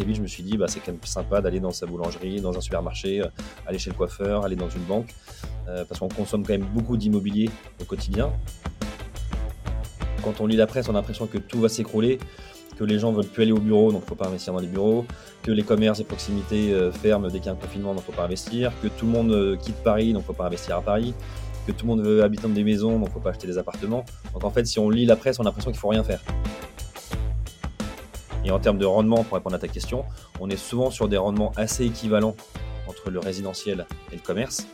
très vite, je me suis dit, bah, c'est quand même sympa d'aller dans sa boulangerie, dans un supermarché, aller chez le coiffeur, aller dans une banque, parce qu'on consomme quand même beaucoup d'immobilier au quotidien. Quand on lit la presse, on a l'impression que tout va s'écrouler, que les gens veulent plus aller au bureau, donc il ne faut pas investir dans les bureaux, que les commerces et proximités ferment dès qu'il y a un confinement, donc il ne faut pas investir, que tout le monde quitte Paris, donc il ne faut pas investir à Paris, que tout le monde veut habiter dans des maisons, donc il ne faut pas acheter des appartements. Donc en fait, si on lit la presse, on a l'impression qu'il ne faut rien faire. Et en termes de rendement, pour répondre à ta question, on est souvent sur des rendements assez équivalents entre le résidentiel et le commerce.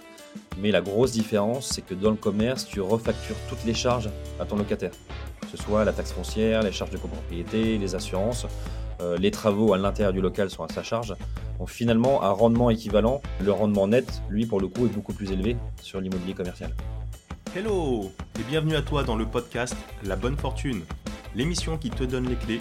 Mais la grosse différence, c'est que dans le commerce, tu refactures toutes les charges à ton locataire. Que ce soit la taxe foncière, les charges de copropriété, les assurances, euh, les travaux à l'intérieur du local sont à sa charge. Donc finalement, un rendement équivalent, le rendement net, lui, pour le coup, est beaucoup plus élevé sur l'immobilier commercial. Hello et bienvenue à toi dans le podcast La Bonne Fortune, l'émission qui te donne les clés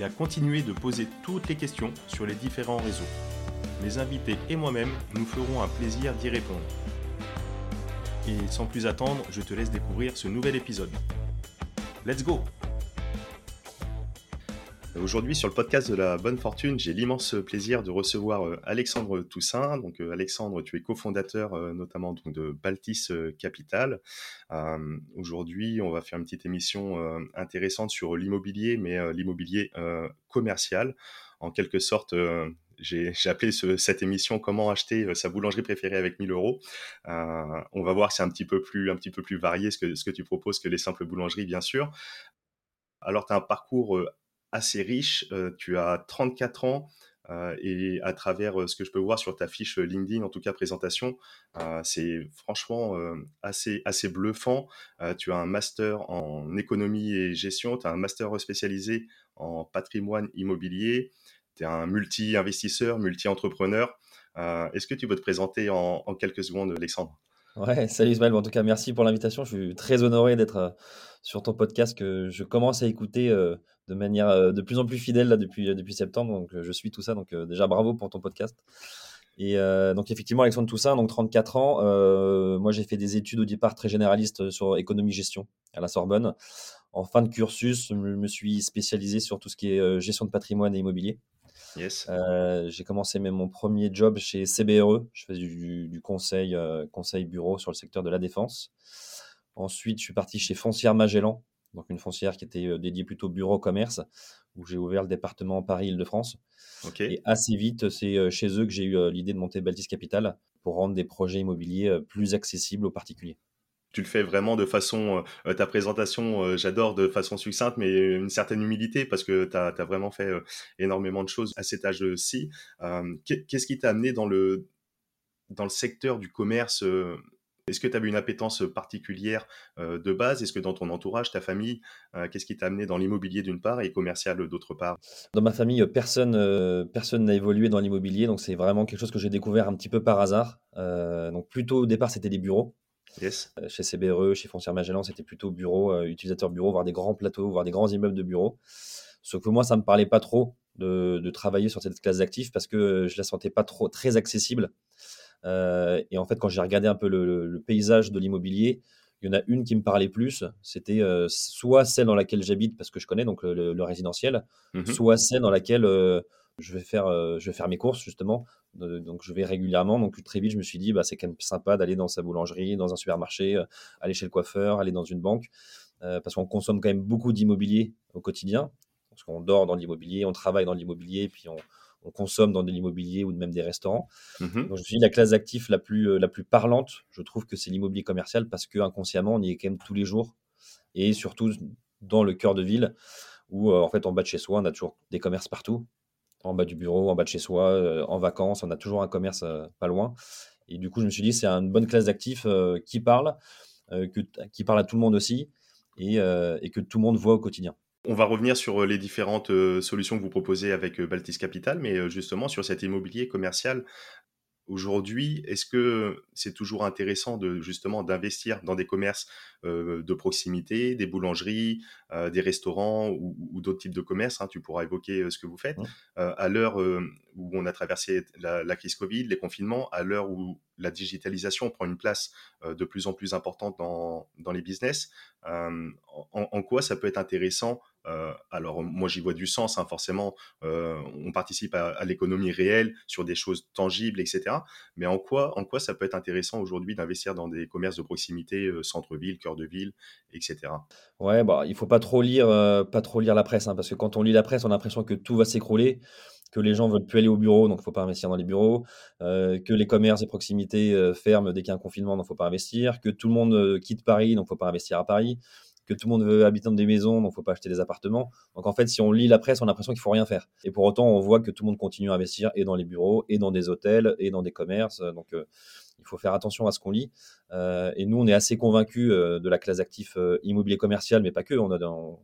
et à continuer de poser toutes les questions sur les différents réseaux. Mes invités et moi-même nous ferons un plaisir d'y répondre. Et sans plus attendre, je te laisse découvrir ce nouvel épisode. Let's go Aujourd'hui, sur le podcast de la bonne fortune, j'ai l'immense plaisir de recevoir euh, Alexandre Toussaint. Donc, euh, Alexandre, tu es cofondateur euh, notamment de Baltis Capital. Aujourd'hui, on va faire une petite émission intéressante sur l'immobilier, mais l'immobilier commercial. En quelque sorte, j'ai appelé cette émission Comment acheter sa boulangerie préférée avec 1000 euros. on va voir c'est un petit peu plus, varié ce que tu proposes que les simples boulangeries, bien sûr. Alors, tu as un parcours assez riche. Euh, tu as 34 ans. Euh, et à travers euh, ce que je peux voir sur ta fiche LinkedIn, en tout cas présentation, c'est franchement assez, assez bluffant. tu as un master en économie et gestion, tu as un master spécialisé en patrimoine immobilier, tu es un multi-investisseur, multi-entrepreneur. Est-ce que tu peux te présenter en, quelques secondes, Alexandre? Ouais, salut Ismaël. En tout cas, merci pour l'invitation. Je suis très honoré d'être sur ton podcast que je commence à écouter de manière de plus en plus fidèle là, depuis, depuis septembre. Donc, je suis tout ça. Donc, déjà, bravo pour ton podcast. Et donc, effectivement, Alexandre Toussaint, donc 34 ans. moi, j'ai fait des études au départ très généralistes sur économie-gestion à la Sorbonne. En fin de cursus, je me suis spécialisé sur tout ce qui est gestion de patrimoine et immobilier. Yes. j'ai commencé même mon premier job chez CBRE. Je faisais du, du conseil, conseil bureau sur le secteur de la défense. Ensuite, je suis parti chez Foncière Magellan, donc une foncière qui était dédiée plutôt bureau-commerce, où j'ai ouvert le département Paris-Île-de-France. Et assez vite, c'est chez eux que j'ai eu l'idée de monter Baltis Capital pour rendre des projets immobiliers plus accessibles aux particuliers. Tu le fais vraiment de façon, ta présentation, j'adore de façon succincte, mais une certaine humilité parce que tu as, vraiment fait énormément de choses à cet âge-ci. Qu'est-ce qui t'a amené dans le, dans le secteur du commerce est-ce que tu avais une appétence particulière euh, de base? Est-ce que dans ton entourage, ta famille, euh, qu'est-ce qui t'a amené dans l'immobilier d'une part et commercial d'autre part? Dans ma famille, personne euh, personne n'a évolué dans l'immobilier, donc c'est vraiment quelque chose que j'ai découvert un petit peu par hasard. donc plutôt au départ, c'était des bureaux. Yes. chez CBRE, chez Foncière Magellan, c'était plutôt bureau, utilisateur bureau, voire des grands plateaux, voire des grands immeubles de bureaux. Sauf que moi, ça ne me parlait pas trop de, de travailler sur cette classe d'actifs parce que je la sentais pas trop très accessible. Euh, et en fait, quand j'ai regardé un peu le, paysage de l'immobilier, il y en a une qui me parlait plus. C'était euh, soit celle dans laquelle j'habite parce que je connais donc le, résidentiel, mmh soit celle dans laquelle euh, je vais faire je vais faire mes courses justement. donc je vais régulièrement. Donc très vite, je me suis dit bah c'est quand même sympa d'aller dans sa boulangerie, dans un supermarché, aller chez le coiffeur, aller dans une banque parce qu'on consomme quand même beaucoup d'immobilier au quotidien. Parce qu'on dort dans l'immobilier, on travaille dans l'immobilier, puis on, on consomme dans de l'immobilier ou même des restaurants. Mmh Donc, je me suis dit, la classe d'actifs la plus, euh, la plus parlante, je trouve que c'est l'immobilier commercial parce que inconsciemment, on y est quand même tous les jours et surtout dans le cœur de ville où, euh, en fait, en bas de chez soi, on a toujours des commerces partout. En bas du bureau, en bas de chez soi, euh, en vacances, on a toujours un commerce pas loin. Et du coup, je me suis dit, c'est une bonne classe d'actifs qui parle, que, qui parle à tout le monde aussi et, et que tout le monde voit au quotidien On va revenir sur les différentes solutions que vous proposez avec Baltis Capital, mais justement sur cet immobilier commercial, Aujourd'hui, est-ce que c'est toujours intéressant de justement d'investir dans des commerces de proximité, des boulangeries, des restaurants ou, d'autres types de commerces? Hein, Tu pourras évoquer ce que vous faites. à l'heure où on a traversé la, crise Covid, les confinements, à l'heure où la digitalisation prend une place de plus en plus importante dans, les business, en, quoi ça peut être intéressant euh, alors moi j'y vois du sens, hein, forcément, euh, on participe à, l'économie réelle sur des choses tangibles, etc. Mais en quoi, en quoi ça peut être intéressant aujourd'hui d'investir dans des commerces de proximité, euh, centre-ville, cœur de ville, etc. Ouais, bah il faut pas trop lire, pas trop lire la presse, hein, parce que quand on lit la presse, on a l'impression que tout va s'écrouler que les gens veulent plus aller au bureau, donc il faut pas investir dans les bureaux, que les commerces de proximité ferment dès qu'il y a un confinement, donc faut pas investir, que tout le monde quitte Paris, donc faut pas investir à Paris que tout le monde veut habiter dans des maisons, donc faut pas acheter des appartements. Donc en fait, si on lit la presse, on a l'impression qu'il faut rien faire. Et pour autant, on voit que tout le monde continue à investir et dans les bureaux, et dans des hôtels, et dans des commerces. Donc euh, il faut faire attention à ce qu'on lit. Euh, et nous, on est assez convaincus euh, de la classe d'actifs immobilier commercial, mais pas que. On,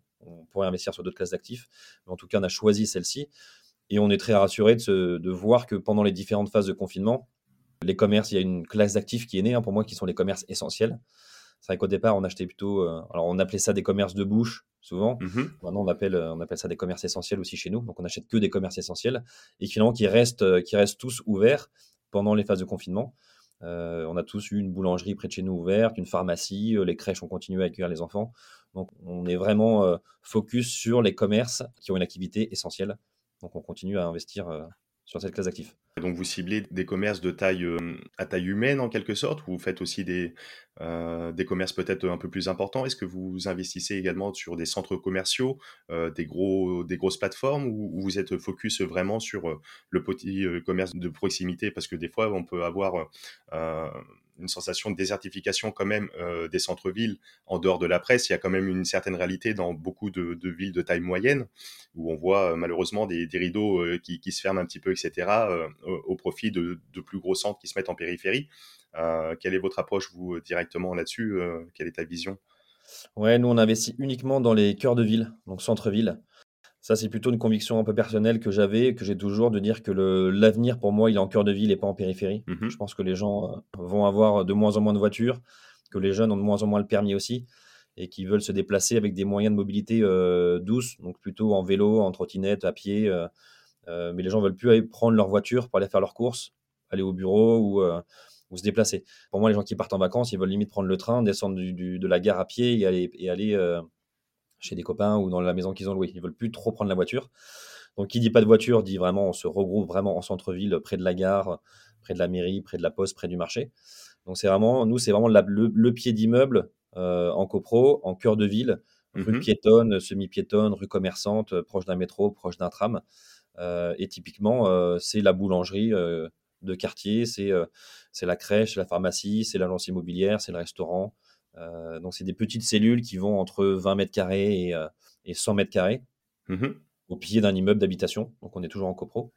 pourrait investir sur d'autres classes d'actifs, mais en tout cas, on a choisi celle-ci. Et on est très rassuré de, de, voir que pendant les différentes phases de confinement, les commerces, il y a une classe d'actifs qui est née, hein, pour moi, qui sont les commerces essentiels. C'est vrai qu'au départ, on achetait plutôt. Euh, alors, on appelait ça des commerces de bouche, souvent. Mmh Maintenant, on appelle, euh, on appelle ça des commerces essentiels aussi chez nous. Donc, on achète que des commerces essentiels et finalement qui restent, euh, qui restent tous ouverts pendant les phases de confinement. on a tous eu une boulangerie près de chez nous ouverte, une pharmacie, les crèches ont continué à accueillir les enfants. Donc, on est vraiment focus sur les commerces qui ont une activité essentielle. Donc, on continue à investir sur cette classe d'actifs. Donc vous ciblez des commerces de taille à taille humaine en quelque sorte, ou vous faites aussi des, des commerces peut-être un peu plus importants? Est-ce que vous investissez également sur des centres commerciaux, des, gros, des grosses plateformes, ou, vous êtes focus vraiment sur le petit commerce de proximité? Parce que des fois, on peut avoir une sensation de désertification quand même euh, des centres-villes en dehors de la presse. Il y a quand même une certaine réalité dans beaucoup de, villes de taille moyenne où on voit euh, malheureusement des, rideaux euh, qui, se ferment un petit peu, etc., au, profit de, plus gros centres qui se mettent en périphérie. quelle est votre approche, vous, directement là-dessus Quelle est ta vision? Ouais, nous, on investit uniquement dans les cœurs de ville, donc centre-ville. Ça, c'est plutôt une conviction un peu personnelle que j'avais, que j'ai toujours, de dire que l'avenir, pour moi, il est en cœur de ville et pas en périphérie. Mmh Je pense que les gens euh, vont avoir de moins en moins de voitures, que les jeunes ont de moins en moins le permis aussi, et qui veulent se déplacer avec des moyens de mobilité euh, douces, donc plutôt en vélo, en trottinette, à pied. Euh, mais les gens veulent plus aller prendre leur voiture pour aller faire leurs courses, aller au bureau ou, se déplacer. Pour moi, les gens qui partent en vacances, ils veulent limite prendre le train, descendre de la gare à pied et aller, et aller chez des copains ou dans la maison qu'ils ont louée. Ils veulent plus trop prendre la voiture. Donc, qui dit pas de voiture dit vraiment, on se regroupe vraiment en centre-ville, près de la gare, près de la mairie, près de la poste, près du marché. Donc, c'est vraiment, nous, c'est vraiment le, pied d'immeuble euh, en copro, en cœur de ville, rue mmh piétonne, semi-piétonne, rue commerçante, euh, proche d'un métro, proche d'un tram. Euh, et typiquement, c'est la boulangerie de quartier, c'est c'est la crèche, la pharmacie, c'est l'agence immobilière, c'est le restaurant, euh, donc, c'est des petites cellules qui vont entre 20 mètres carrés et, 100 euh, mètres carrés mmh au pied d'un immeuble d'habitation. Donc, on est toujours en copro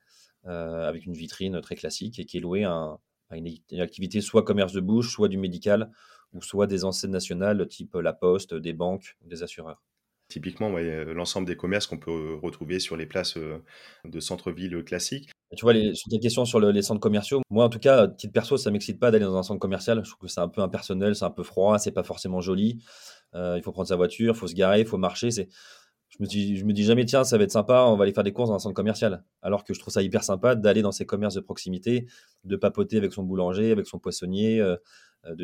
euh, avec une vitrine très classique et qui est louée à, une, activité soit commerce de bouche, soit du médical ou soit des enseignes nationales type la poste, des banques, des assureurs. Typiquement, l'ensemble des commerces qu'on peut retrouver sur les places de centre-ville classiques. Tu vois, sur tes questions sur les centres commerciaux, moi en tout cas, titre perso, ça m'excite pas d'aller dans un centre commercial. Je trouve que c'est un peu impersonnel, c'est un peu froid, c'est pas forcément joli. Euh, il faut prendre sa voiture, il faut se garer, il faut marcher. Je me dis, je me dis jamais tiens, ça va être sympa, on va aller faire des courses dans un centre commercial. Alors que je trouve ça hyper sympa d'aller dans ces commerces de proximité, de papoter avec son boulanger, avec son poissonnier, euh,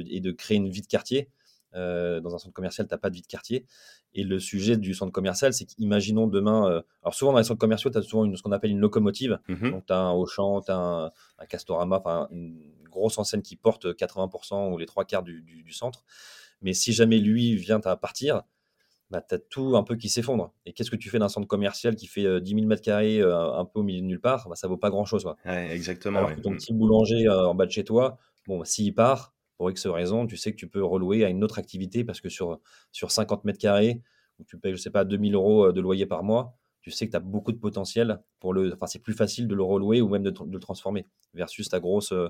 et de créer une vie de quartier. Euh, dans un centre commercial, tu n'as pas de vie de quartier. Et le sujet du centre commercial, c'est qu'imaginons demain. Euh, alors, souvent dans les centres commerciaux, tu as souvent une, ce qu'on appelle une locomotive. Mmh Donc, tu as un Auchan, tu as un, Castorama, enfin, une grosse enseigne qui porte 80% ou les trois quarts du, centre. Mais si jamais lui vient à partir, bah, tu as tout un peu qui s'effondre. Et qu'est-ce que tu fais d'un centre commercial qui fait 10 000 mètres carrés, un peu au milieu de nulle part? Bah, Ça vaut pas grand-chose. exactement. Alors que ton mmh. petit boulanger en bas de chez toi, bon, s'il part, pour X raison, tu sais que tu peux relouer à une autre activité parce que sur, sur 50 mètres carrés, où tu payes, je sais pas, 2000 euros euh, de loyer par mois, tu sais que tu as beaucoup de potentiel pour le. Enfin, c'est plus facile de le relouer ou même de, le transformer versus ta grosse euh,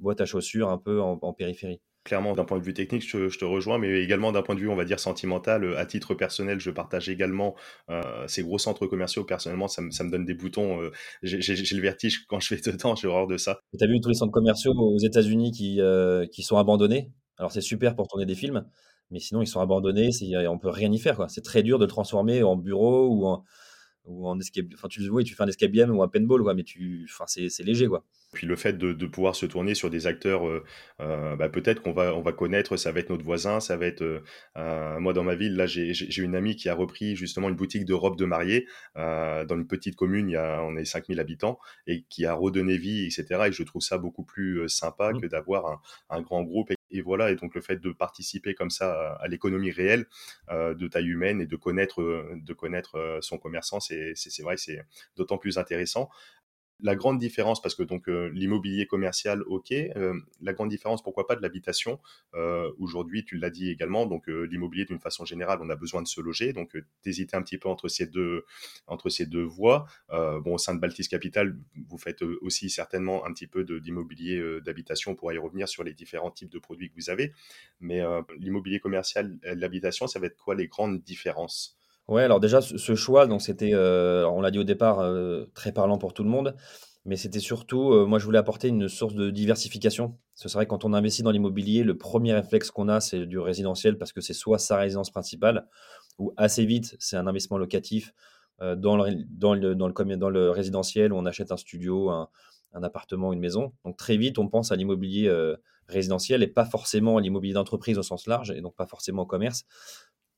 boîte à chaussures un peu en, périphérie. Clairement, d'un point de vue technique, je, te rejoins, mais également d'un point de vue, on va dire, sentimental. Euh, à titre personnel, je partage également euh, ces gros centres commerciaux. Personnellement, ça, me donne des boutons. Euh, j'ai le vertige quand je vais dedans, j'ai horreur de ça. Tu as vu tous les centres commerciaux aux États-Unis qui, qui sont abandonnés? Alors, c'est super pour tourner des films, mais sinon, ils sont abandonnés. On peut rien y faire. C'est très dur de le transformer en bureau ou en, ou en escape. Enfin, tu, oui, tu fais un escape game ou un paintball, quoi, mais tu, enfin, c'est léger, quoi. Puis le fait de, pouvoir se tourner sur des acteurs, euh, euh, bah, peut-être qu'on va, on va connaître, ça va être notre voisin, ça va être. Euh, moi, dans ma ville, là, j'ai une amie qui a repris justement une boutique de robes de mariée dans une petite commune, il y a, on est 5000 habitants, et qui a redonné vie, etc. Et je trouve ça beaucoup plus sympa mmh. que d'avoir un, un, grand groupe et voilà, et donc le fait de participer comme ça à, l'économie réelle euh, de taille humaine et de connaître, de connaître euh, son commerçant, c'est vrai, c'est d'autant plus intéressant la grande différence, parce que donc euh, l'immobilier commercial, ok, euh, la grande différence, pourquoi pas de l'habitation. Euh, aujourd'hui, tu l'as dit également, donc l'immobilier d'une façon générale, on a besoin de se loger, donc t'hésitais un petit peu entre ces deux, entre ces deux voies. bon, au sein de Baltis Capital, vous faites aussi certainement un petit peu d'immobilier d'habitation pour y revenir sur les différents types de produits que vous avez. Mais l'immobilier commercial, l'habitation, ça va être quoi les grandes différences? Ouais, alors déjà, ce choix, donc c'était, euh, on l'a dit au départ, euh, très parlant pour tout le monde, mais c'était surtout, euh, moi, je voulais apporter une source de diversification. Ce serait quand on investit dans l'immobilier, le premier réflexe qu'on a, c'est du résidentiel parce que c'est soit sa résidence principale ou assez vite, c'est un investissement locatif, dans le dans le dans le dans le résidentiel où on achète un studio, un un appartement, une maison. Donc très vite, on pense à l'immobilier, résidentiel et pas forcément à l'immobilier d'entreprise au sens large et donc pas forcément au commerce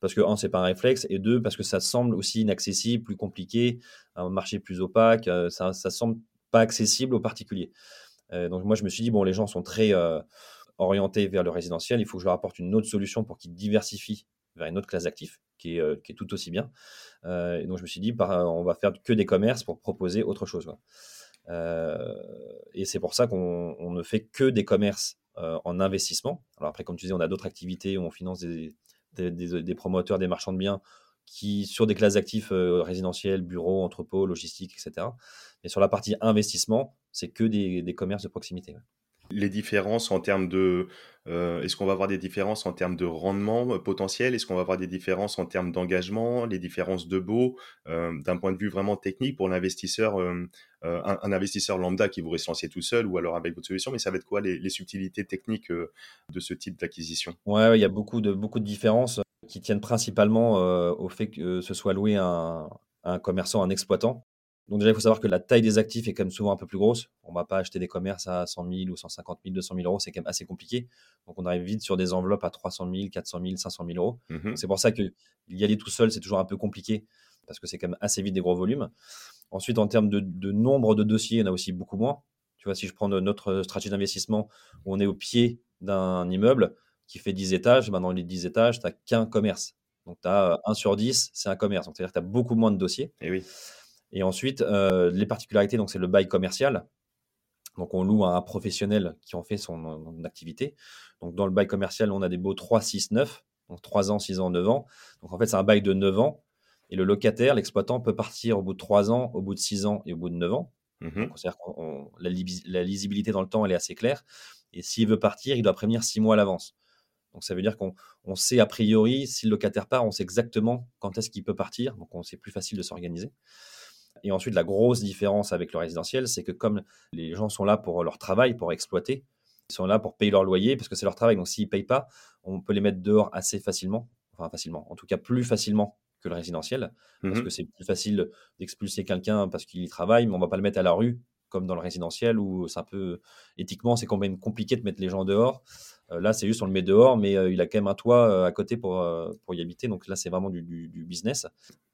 parce que, un, c'est pas un réflexe, et deux, parce que ça semble aussi inaccessible, plus compliqué, un marché plus opaque, euh, ça, ça semble pas accessible aux particuliers. Euh, donc moi, je me suis dit, bon, les gens sont très euh, orientés vers le résidentiel, il faut que je leur apporte une autre solution pour qu'ils diversifient vers une autre classe d'actifs, qui est, qui est tout aussi bien. et donc je me suis dit, bah, on va faire que des commerces pour proposer autre chose. et c'est pour ça qu'on ne fait que des commerces en investissement. Alors après, comme tu disais, on a d'autres activités où on finance des, des, promoteurs, des marchands de biens qui, sur des classes d'actifs euh, résidentiels, bureaux, entrepôts, logistiques, etc. Mais sur la partie investissement, c'est que des, commerces de proximité les différences en termes de... Euh, est-ce qu'on va avoir des différences en termes de rendement euh, potentiel? Est-ce qu'on va avoir des différences en termes d'engagement Les différences de euh, D'un point de vue vraiment technique pour l'investisseur, un, investisseur lambda qui voudrait se lancer tout seul ou alors avec votre solution, mais ça va être quoi les, subtilités techniques de ce type d'acquisition? Ouais, il y a beaucoup de, beaucoup de différences qui tiennent principalement au fait que ce soit loué à un commerçant, un exploitant. Donc déjà, il faut savoir que la taille des actifs est quand même souvent un peu plus grosse. On ne va pas acheter des commerces à 100 000 ou 150 000, 200 000 euros, c'est quand même assez compliqué. Donc on arrive vite sur des enveloppes à 300 000, 400 000, 500 000 euros. Mmh c'est pour ça que y aller tout seul, c'est toujours un peu compliqué parce que c'est quand même assez vite des gros volumes. Ensuite, en termes de, nombre de dossiers, il y en a aussi beaucoup moins. Tu vois, si je prends notre stratégie d'investissement où on est au pied d'un immeuble qui fait 10 étages, ben dans les 10 étages, tu n'as qu'un commerce. Donc tu as 1 sur 10, c'est un commerce. Donc c'est-à-dire que tu as beaucoup moins de dossiers. Et oui. Et ensuite, euh, les particularités, donc c'est le bail commercial. Donc on loue à un professionnel qui en fait son, activité. Donc dans le bail commercial, on a des baux 3, 6, 9. Donc 3 ans, 6 ans, 9 ans. Donc en fait, c'est un bail de 9 ans. Et le locataire, l'exploitant, peut partir au bout de 3 ans, au bout de 6 ans et au bout de 9 ans. Mmh c'est-à-dire que la, la, lisibilité dans le temps, elle est assez claire. Et s'il veut partir, il doit prévenir 6 mois à l'avance. Donc ça veut dire qu'on sait a priori, si le locataire part, on sait exactement quand est-ce qu'il peut partir. Donc c'est plus facile de s'organiser. Et ensuite, la grosse différence avec le résidentiel, c'est que comme les gens sont là pour leur travail, pour exploiter, ils sont là pour payer leur loyer parce que c'est leur travail. Donc s'ils ne payent pas, on peut les mettre dehors assez facilement. Enfin, facilement. En tout cas, plus facilement que le résidentiel. Parce mmh que c'est plus facile d'expulser quelqu'un parce qu'il y travaille, mais on ne va pas le mettre à la rue comme dans le résidentiel où c'est un peu éthiquement, c'est quand même compliqué de mettre les gens dehors. Euh, là, c'est juste on le met dehors, mais euh, il a quand même un toit euh, à côté pour, pour y habiter. Donc là, c'est vraiment du, business.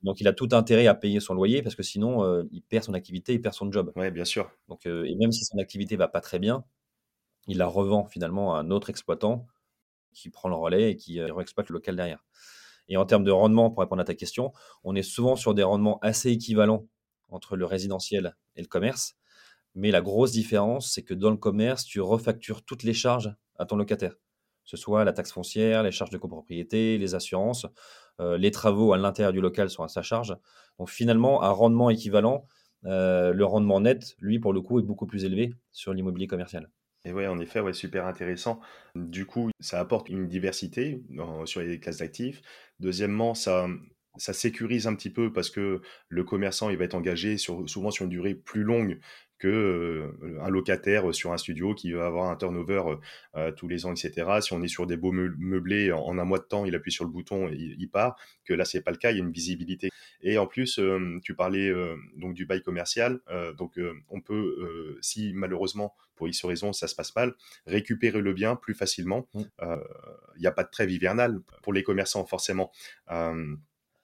Donc il a tout intérêt à payer son loyer parce que sinon, il perd son activité, il perd son job. Oui, bien sûr. Donc, et même si son activité va pas très bien, il la revend finalement à un autre exploitant qui prend le relais et qui réexploite le local derrière. Et en termes de rendement, pour répondre à ta question, on est souvent sur des rendements assez équivalents entre le résidentiel et le commerce. Mais la grosse différence, c'est que dans le commerce, tu refactures toutes les charges à ton locataire. Que ce soit la taxe foncière, les charges de copropriété, les assurances, euh, les travaux à l'intérieur du local sont à sa charge. Donc finalement, à rendement équivalent, euh, le rendement net, lui, pour le coup, est beaucoup plus élevé sur l'immobilier commercial. Et ouais, en effet, ouais, super intéressant. Du coup, ça apporte une diversité sur les classes d'actifs. Deuxièmement, ça, ça sécurise un petit peu parce que le commerçant, il va être engagé sur, souvent sur une durée plus longue que euh, un locataire sur un studio qui va avoir un turnover euh, tous les ans, etc. Si on est sur des beaux meublés, en, un mois de temps, il appuie sur le bouton et il, part. Que là, c'est pas le cas. Il y a une visibilité. Et en plus, euh, tu parlais donc du bail commercial. donc, on peut, si malheureusement pour X raison ça se passe mal, récupérer le bien plus facilement. Mmh. Il n'y a pas de trêve hivernale pour les commerçants forcément.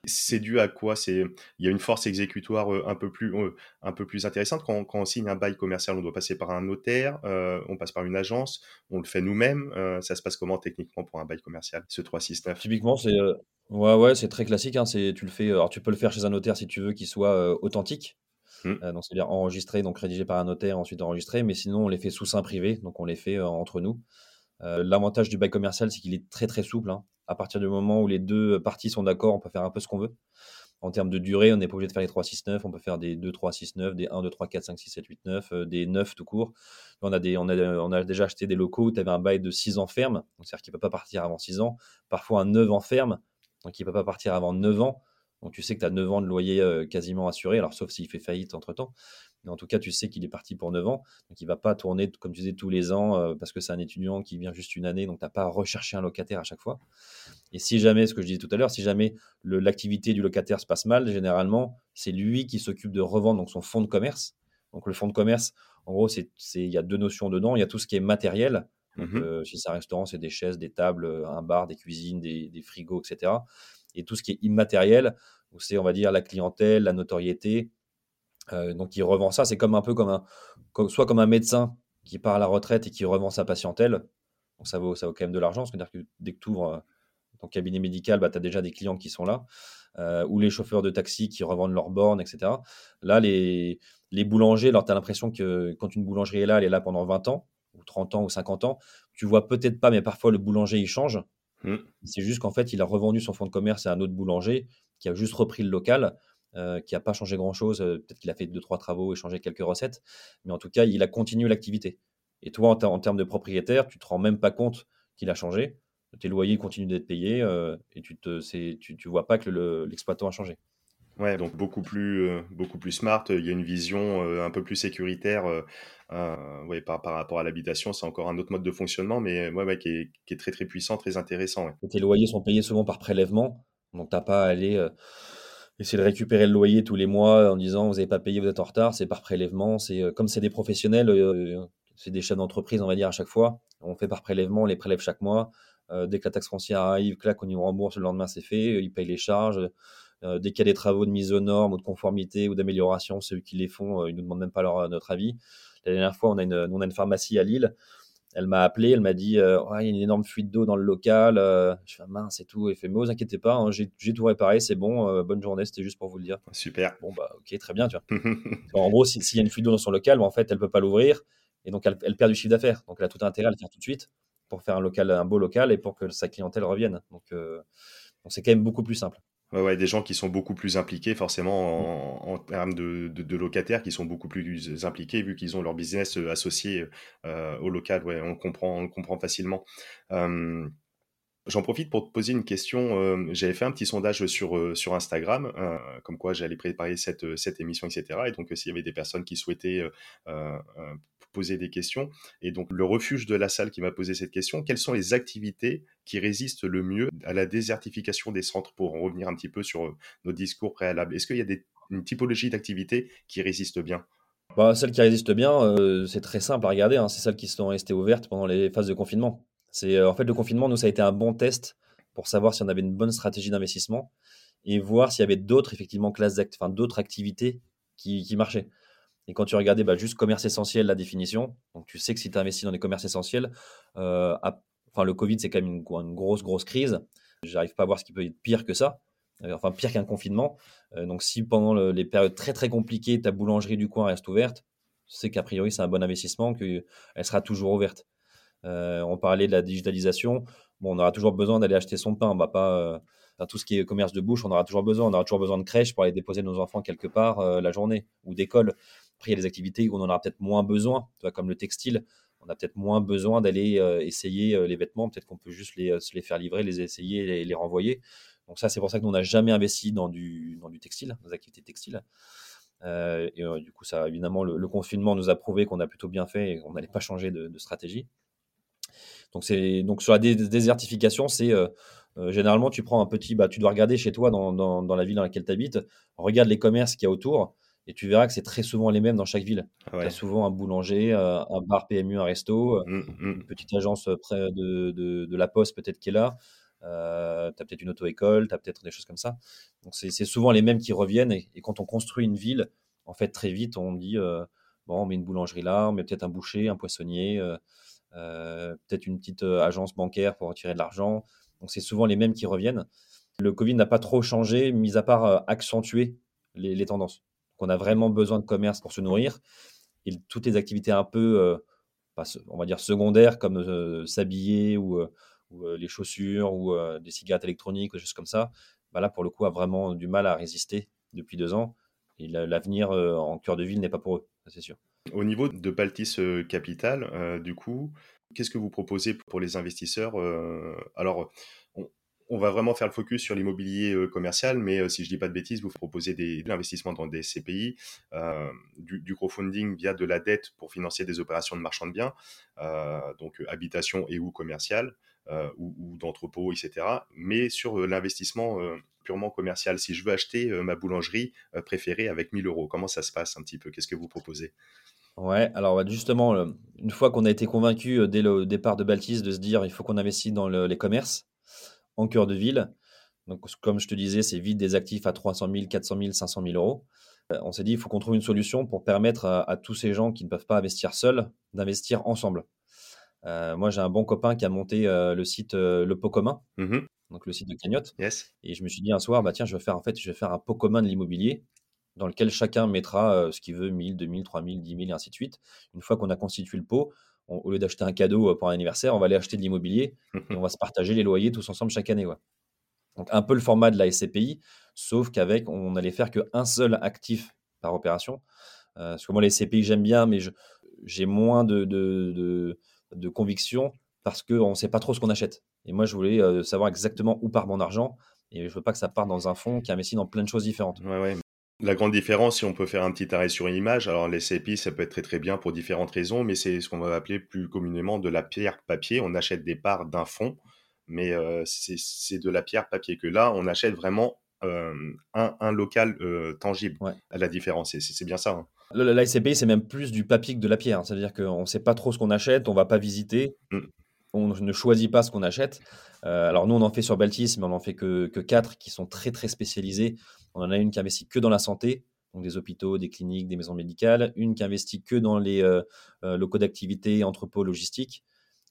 C'est dû à quoi? C'est il y a une force exécutoire un peu plus un peu plus intéressante quand, quand, on signe un bail commercial, on doit passer par un notaire, on passe par une agence, on le fait nous-mêmes. ça se passe comment techniquement pour un bail commercial Ce 369. Typiquement, c'est ouais ouais, c'est très classique. Hein, c'est tu le fais. Alors tu peux le faire chez un notaire si tu veux qu'il soit authentique. Mmh. donc c'est-à-dire enregistré, donc rédigé par un notaire, ensuite enregistré. Mais sinon, on les fait sous sein privé, donc on les fait entre nous. L'avantage du bail commercial, c'est qu'il est très très souple. Hein à partir du moment où les deux parties sont d'accord, on peut faire un peu ce qu'on veut. En termes de durée, on n'est pas obligé de faire les 3, 6, 9. On peut faire des 2, 3, 6, 9, des 1, 2, 3, 4, 5, 6, 7, 8, 9, des 9 tout court. On a, des, on, a, on a déjà acheté des locaux où tu avais un bail de 6 ans ferme, c'est-à-dire qu'il ne peut pas partir avant 6 ans. Parfois un 9 ans ferme, donc il ne peut pas partir avant 9 ans. Donc tu sais que tu as 9 ans de loyer euh, quasiment assuré, alors sauf s'il fait faillite entre-temps. Mais en tout cas, tu sais qu'il est parti pour 9 ans. Donc il ne va pas tourner, comme tu disais, tous les ans euh, parce que c'est un étudiant qui vient juste une année. Donc tu n'as pas à rechercher un locataire à chaque fois. Et si jamais, ce que je disais tout à l'heure, si jamais l'activité du locataire se passe mal, généralement, c'est lui qui s'occupe de revendre donc, son fonds de commerce. Donc le fonds de commerce, en gros, il y a deux notions dedans. Il y a tout ce qui est matériel. Mmh euh, si c'est un restaurant, c'est des chaises, des tables, un bar, des cuisines, des, des frigos, etc. Et tout ce qui est immatériel, c'est, on va dire, la clientèle, la notoriété. Euh, donc, il revend ça. C'est comme un peu comme un, soit comme un médecin qui part à la retraite et qui revend sa patientèle. Ça vaut, ça vaut quand même de l'argent. C'est-à-dire que dès que tu ouvres euh, ton cabinet médical, bah, tu as déjà des clients qui sont là. Euh, ou les chauffeurs de taxi qui revendent leurs bornes, etc. Là, les, boulangers, tu as l'impression que quand une boulangerie est là, elle est là pendant 20 ans, ou 30 ans, ou 50 ans. Tu vois peut-être pas, mais parfois le boulanger, il change. Mmh. C'est juste qu'en fait, il a revendu son fonds de commerce à un autre boulanger qui a juste repris le local, euh, qui n'a pas changé grand-chose. Euh, peut-être qu'il a fait deux, trois travaux et changé quelques recettes. Mais en tout cas, il a continué l'activité. Et toi, en, termes de propriétaire, tu te rends même pas compte qu'il a changé. Tes loyers continuent d'être payés euh, et tu ne tu, tu, vois pas que l'exploitant a changé. Ouais, donc beaucoup plus, beaucoup plus smart. Il y a une vision un peu plus sécuritaire ouais, par, par rapport à l'habitation. C'est encore un autre mode de fonctionnement, mais ouais, ouais, qui, est, qui est très très puissant, très intéressant. Tes loyers sont payés souvent par prélèvement. Donc, tu n'as pas à aller euh, essayer de récupérer le loyer tous les mois en disant vous n'avez pas payé, vous êtes en retard. C'est par prélèvement. C'est euh, comme c'est des professionnels, euh, c'est des chefs d'entreprise, on va dire, à chaque fois. On fait par prélèvement, on les prélève chaque mois. dès que la taxe foncière arrive, clac, on y rembourse, le lendemain, c'est fait. Ils payent les charges. Dès qu'il y a des travaux de mise aux normes ou de conformité ou d'amélioration, ceux qui les font, ils ne nous demandent même pas leur, notre avis. La dernière fois, on a une, on a une pharmacie à Lille elle m'a appelé, elle m'a dit euh, il y a une énorme fuite d'eau dans le local. Euh. je fais mince et tout. Elle fait mais vous inquiétez pas, hein, j'ai tout réparé, c'est bon, euh, bonne journée, c'était juste pour vous le dire. Super. Bon bah ok, très bien, tu vois. en gros, s'il y a une fuite d'eau dans son local, bah, en fait, elle peut pas l'ouvrir et donc elle, perd du chiffre d'affaires. Donc elle a tout intérêt à le faire tout de suite pour faire un local, un beau local et pour que sa clientèle revienne. Donc donc c'est quand même beaucoup plus simple. Ouais, des gens qui sont beaucoup plus impliqués forcément en, termes de, locataires, qui sont beaucoup plus impliqués vu qu'ils ont leur business euh, associé euh, au local. Ouais, on comprend, on comprend facilement. J'en profite pour te poser une question. J'avais fait un petit sondage sur, sur Instagram, comme quoi j'allais préparer cette, cette émission, etc. Et donc, s'il y avait des personnes qui souhaitaient poser des questions. Et donc, le refuge de la salle qui m'a posé cette question, quelles sont les activités qui résistent le mieux à la désertification des centres pour en revenir un petit peu sur euh, nos discours préalables? Est-ce qu'il y a une typologie d'activités qui résistent bien? Bah, Celles qui résistent bien, euh, c'est très simple à regarder. Hein. C'est celles qui sont restées ouvertes pendant les phases de confinement. C'est euh, en fait le confinement, nous, ça a été un bon test pour savoir si on avait une bonne stratégie d'investissement et voir s'il y avait d'autres effectivement classes enfin, d'autres activités qui, marchaient. Et quand tu regardais bah, juste commerce essentiel, la définition, donc tu sais que si tu investis dans des commerces essentiels, euh, enfin le Covid c'est quand même une, grosse grosse crise. J'arrive pas à voir ce qui peut être pire que ça, euh, enfin pire qu'un confinement. Donc si pendant les périodes très très compliquées ta boulangerie du coin reste ouverte, c'est qu'a priori c'est un bon investissement, qu'elle sera toujours ouverte. On parlait de la digitalisation, bon on aura toujours besoin d'aller acheter son pain, on va pas tout ce qui est commerce de bouche, on aura toujours besoin. On aura toujours besoin de crèche pour aller déposer nos enfants quelque part la journée ou d'école. Après, il y a des activités où on en aura peut-être moins besoin, comme le textile. on a peut-être moins besoin d'aller essayer les vêtements. Peut-être qu'on peut juste les, se les faire livrer, les essayer et les, renvoyer. Donc ça, c'est pour ça que nous, on n'a jamais investi dans du, dans du textile, dans des activités textiles. et du coup, ça, évidemment, le, confinement nous a prouvé qu'on a plutôt bien fait et qu'on n'allait pas changer de, stratégie. Donc, c'est, donc sur la désertification, c'est généralement, tu prends un petit, bah, tu dois regarder chez toi dans, dans, dans la ville dans laquelle tu habites, regarde les commerces qu'il y a autour et tu verras que c'est très souvent les mêmes dans chaque ville. Tu as souvent un boulanger, euh, un bar PMU, un resto, mmh, mmh. une petite agence près de, de, la poste peut-être qui est là. Euh, tu as peut-être une auto-école, tu as peut-être des choses comme ça. Donc c'est souvent les mêmes qui reviennent. Et, quand on construit une ville, en fait, très vite, on dit euh, bon, on met une boulangerie là, on met peut-être un boucher, un poissonnier, peut-être une petite agence bancaire pour retirer de l'argent. Donc c'est souvent les mêmes qui reviennent. Le Covid n'a pas trop changé, mis à part accentuer les, tendances qu'on a vraiment besoin de commerce pour se nourrir. Et toutes les activités un peu, euh, on va dire, secondaires, comme euh, s'habiller ou, euh, les chaussures ou des cigarettes électroniques, des choses comme ça, bah là, pour le coup, a vraiment du mal à résister depuis deux ans. Et l'avenir en cœur de ville n'est pas pour eux, c'est sûr. Au niveau de Baltis Capital, du coup, qu'est-ce que vous proposez pour les investisseurs Alors, on va vraiment faire le focus sur l'immobilier euh, commercial, mais euh, si je dis pas de bêtises, vous proposez des, de l'investissement dans des CPI, euh, du, crowdfunding via de la dette pour financer des opérations de marchand de biens, donc habitation et ou commercial, ou d'entrepôt, etc. Mais sur l'investissement purement commercial, si je veux acheter ma boulangerie préférée avec 1000 euros, comment ça se passe un petit peu? Qu'est-ce que vous proposez? Ouais, alors bah, justement, une fois qu'on a été convaincu dès le départ de Baltis de se dire il faut qu'on investisse dans les commerces, en cœur de ville. Donc, comme je te disais, c'est vite des actifs à 300 000, 400 000, 500 000 euros. Euh, on s'est dit, il faut qu'on trouve une solution pour permettre à, tous ces gens qui ne peuvent pas investir seuls d'investir ensemble. Euh, moi, j'ai un bon copain qui a monté euh, le site Le Pot Commun, mmh donc le site de Cagnotte. Yes. Et je me suis dit un soir, bah tiens, je vais faire en fait, je vais faire un pot commun de l'immobilier dans lequel chacun mettra ce qu'il veut, 1000, 2000, 3000, 10 000 et ainsi de suite. Une fois qu'on a constitué le pot, au lieu d'acheter un cadeau pour un anniversaire, on va aller acheter de l'immobilier et on va se partager les loyers tous ensemble chaque année. Donc un peu le format de la SCPI, sauf qu'avec, on n'allait faire qu'un seul actif par opération. Euh, parce que moi, les SCPI, j'aime bien, mais j'ai moins de, de, de, conviction parce qu'on ne sait pas trop ce qu'on achète. Et moi, je voulais euh, savoir exactement où part mon argent. Et je ne veux pas que ça parte dans un fonds qui investit dans plein de choses différentes. Ouais, la grande différence, si on peut faire un petit arrêt sur une image, alors les CPI, ça peut être très très bien pour différentes raisons, mais c'est ce qu'on va appeler plus communément de la pierre papier. On achète des parts d'un fonds, mais euh, c'est de la pierre papier que là, on achète vraiment euh, un, local euh, tangible. À la différence, c'est bien ça. Hein. La c'est même plus du papier que de la pierre. C'est-à-dire qu'on ne sait pas trop ce qu'on achète, on ne va pas visiter. Mmh. On ne choisit pas ce qu'on achète. alors nous, on en fait sur Baltis, mais on en fait que, que quatre qui sont très très spécialisés on en a une qui investit que dans la santé, donc des hôpitaux, des cliniques, des maisons médicales, une qui investit que dans les euh, euh, locaux d'activité, entrepôts, logistiques,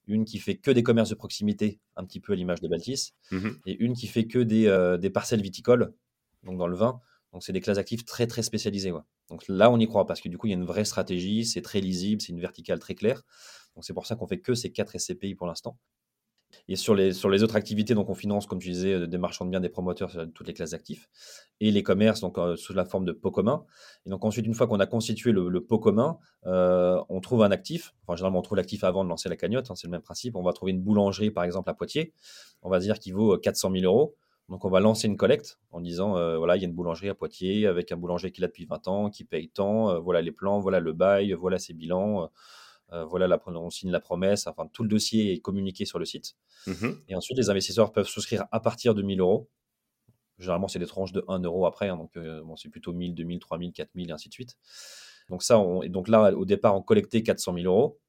une qui fait que des commerces de proximité, un petit peu à l'image de Baltis, mmh et une qui fait que des, euh, des, parcelles viticoles, donc dans le vin. Donc c'est des classes actives très très spécialisées. Donc là, on y croit parce que du coup, il y a une vraie stratégie, c'est très lisible, c'est une verticale très claire. Donc c'est pour ça qu'on fait que ces quatre SCPI pour l'instant. Et sur les, autres activités, donc on finance, comme tu disais, euh, des marchands de biens, des promoteurs sur toutes les classes d'actifs, et les commerces donc, euh, sous la forme de pot commun. Et donc ensuite, une fois qu'on a constitué le, pot commun, euh, on trouve un actif. Enfin, généralement, on trouve l'actif avant de lancer la cagnotte, hein, c'est le même principe. On va trouver une boulangerie, par exemple, à Poitiers. On va dire qu'il vaut 400 000 euros. Donc on va lancer une collecte en disant, voilà, il y a une boulangerie à Poitiers avec un boulanger qui l'a depuis 20 ans, qui paye tant, voilà les plans, voilà le bail, voilà ses bilans. Euh, voilà, la, on signe la promesse, enfin tout le dossier est communiqué sur le site. Mmh et ensuite, les investisseurs peuvent souscrire à partir de 1000 euros. Généralement, c'est des tranches de 1 euro après, hein, donc euh, bon, c'est plutôt 1000, 2000, 3000, 4000 et ainsi de suite. Donc ça, et donc là, au départ, on collectait 400 000 euros.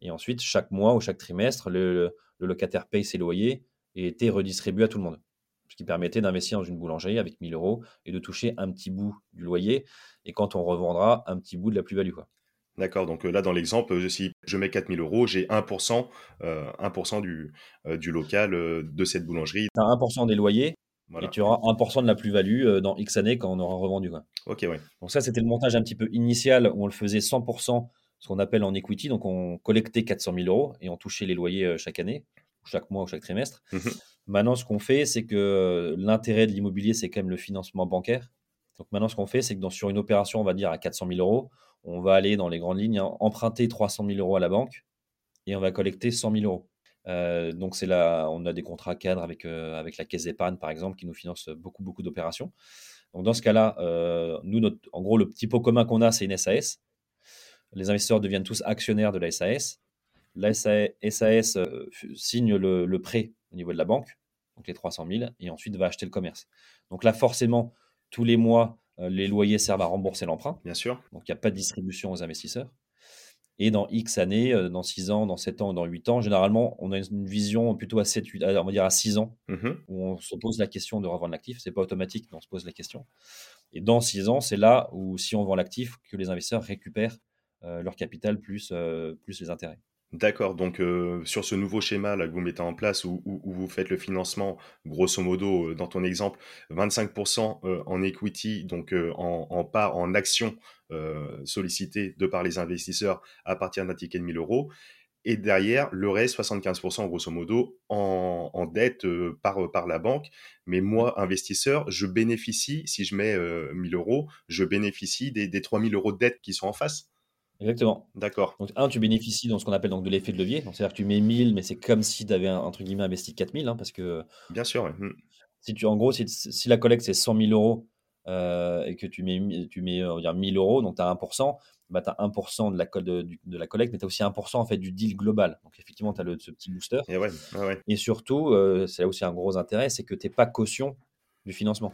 Et ensuite, chaque mois ou chaque trimestre, le, locataire paye ses loyers et était redistribué à tout le monde. Ce qui permettait d'investir dans une boulangerie avec 1000 euros et de toucher un petit bout du loyer. Et quand on revendra, un petit bout de la plus-value. D'accord, donc euh, là dans l'exemple, si je mets 4000 euros, j'ai 1%, 1 du, euh, du local euh, de cette boulangerie. Tu as 1% des loyers et tu auras 1% de la plus-value dans X années quand on aura revendu. Ok, oui. Donc ça, c'était le montage un petit peu initial où on le faisait 100%, ce qu'on appelle en equity. Donc on collectait 400 000 euros et on touchait les loyers chaque année, chaque mois ou chaque trimestre. Mmh maintenant, ce qu'on fait, c'est que l'intérêt de l'immobilier, c'est quand même le financement bancaire. Donc maintenant, ce qu'on fait, c'est que dans, sur une opération, on va dire à 400 000 euros, on va aller dans les grandes lignes, hein, emprunter 300 000 euros à la banque et on va collecter 100 000 euros. Euh, donc c'est là, on a des contrats cadres avec, euh, avec la caisse d'épargne par exemple qui nous finance beaucoup beaucoup d'opérations. Donc dans ce cas-là, euh, nous notre, en gros le petit pot commun qu'on a c'est une SAS. Les investisseurs deviennent tous actionnaires de la SAS. La SAS signe le, le, prêt au niveau de la banque, donc les 300 000, et ensuite va acheter le commerce. Donc là forcément tous les mois les loyers servent à rembourser l'emprunt. Bien sûr. Donc il n'y a pas de distribution aux investisseurs. Et dans X années, euh, dans 6 ans, dans 7 ans, dans 8 ans, généralement, on a une vision plutôt à 7, 8, on va dire à 6 ans, mmh où on se pose la question de revendre l'actif. Ce n'est pas automatique, mais on se pose la question. Et dans 6 ans, c'est là où, si on vend l'actif, que les investisseurs récupèrent euh, leur capital plus, euh, plus les intérêts. D'accord, donc sur ce nouveau schéma que vous mettez en place où, vous faites le financement, grosso modo, dans ton exemple, 25% en equity, donc en, en, part, en action sollicitée de par les investisseurs à partir d'un ticket de 1000 euros, et derrière, le reste, 75% grosso modo, en, dette par, par la banque. Mais moi, investisseur, je bénéficie, si je mets 1000 euros, je bénéficie des, des 3000 euros de dette qui sont en face. Exactement. D'accord. Donc, un, tu bénéficies dans ce qu'on appelle donc de l'effet de levier. C'est-à-dire que tu mets 1000, mais c'est comme si tu avais, entre guillemets, investi 4000. Hein, parce que. Bien sûr, mmh. Si tu, en gros, si, si la collecte, c'est 100 000 euros euh, et que tu mets, tu mets on va dire 1000 euros, donc tu as 1%, bah, tu as 1% de la, de, de la collecte, mais tu as aussi 1% en fait, du deal global. Donc, effectivement, tu as le, ce petit booster. Et, ouais, et surtout, euh, c'est là aussi un gros intérêt, c'est que tu n'es pas caution du financement.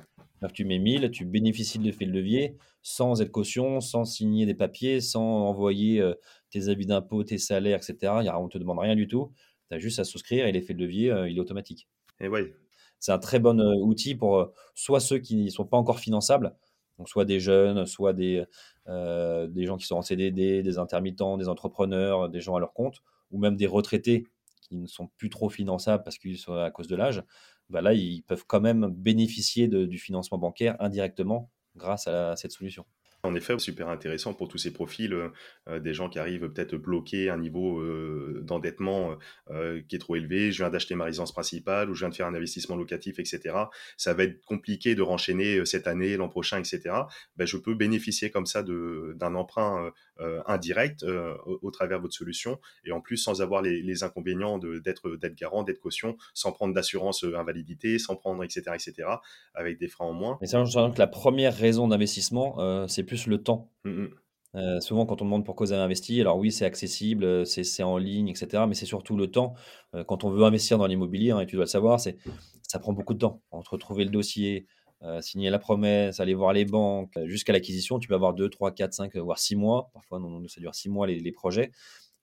tu mets 1000, tu bénéficies de l'effet de levier sans être caution, sans signer des papiers, sans envoyer euh, tes avis d'impôt, tes salaires, etc. on ne te demande rien du tout. Tu as juste à souscrire et l'effet de levier, euh, il est automatique. Et ouais. C'est un très bon euh, outil pour soit ceux qui ne sont pas encore finançables, donc soit des jeunes, soit des, des gens qui sont en CDD, des intermittents, des entrepreneurs, des gens à leur compte, ou même des retraités qui ne sont plus trop finançables parce qu'ils sont à cause de l'âge. Bah là, ils peuvent quand même bénéficier du financement bancaire indirectement grâce à cette solution. En effet, super intéressant pour tous ces profils, euh, euh, des gens qui arrivent peut-être bloqués un niveau euh, d'endettement qui est trop élevé. Je viens d'acheter ma résidence principale ou je viens de faire un investissement locatif, etc. Ça va être compliqué de renchaîner cette année, l'an prochain, etc. Ben, je peux bénéficier comme ça d'un emprunt indirect au, travers de votre solution et en plus sans avoir les, inconvénients d'être garant, d'être caution, sans prendre d'assurance invalidité, sans prendre, etc., etc., avec des freins en moins. Mais ça, je que la première raison d'investissement, c'est plus le temps. Mmh. Euh, souvent, quand on demande pourquoi vous avez investi, alors oui, c'est accessible, euh, c'est en ligne, etc. Mais c'est surtout le temps. Euh, quand on veut investir dans l'immobilier, hein, et tu dois le savoir, c'est ça prend beaucoup de temps. Entre trouver le dossier, signer la promesse, aller voir les banques, jusqu'à l'acquisition, tu peux avoir 2, 3, 4, 5, voire 6 mois. Parfois, non, ça dure 6 mois les, les, projets.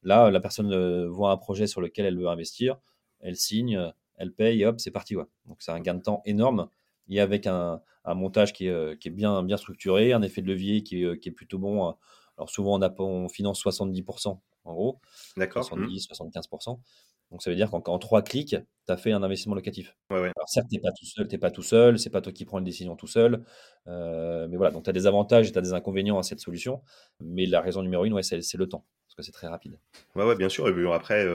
Là, la personne voit un projet sur lequel elle veut investir, elle signe, elle paye, hop, c'est parti. Ouais. Donc, c'est un gain de temps énorme et avec un, montage qui est, euh, qui est, bien, bien structuré, un effet de levier qui est, euh, qui est plutôt bon. Alors souvent, on, a, on finance 70% en gros. D'accord. 70, 75%. Donc ça veut dire qu'en trois clics, tu as fait un investissement locatif. Ouais, ouais. Alors certes, tu n'es pas tout seul, t'es pas tout seul, c'est pas toi qui prends une décision tout seul. Euh, mais voilà, donc tu as des avantages et tu as des inconvénients à cette solution. Mais la raison numéro une, ouais, c'est le temps, parce que c'est très rapide. Ouais, ouais, bien sûr. Et après,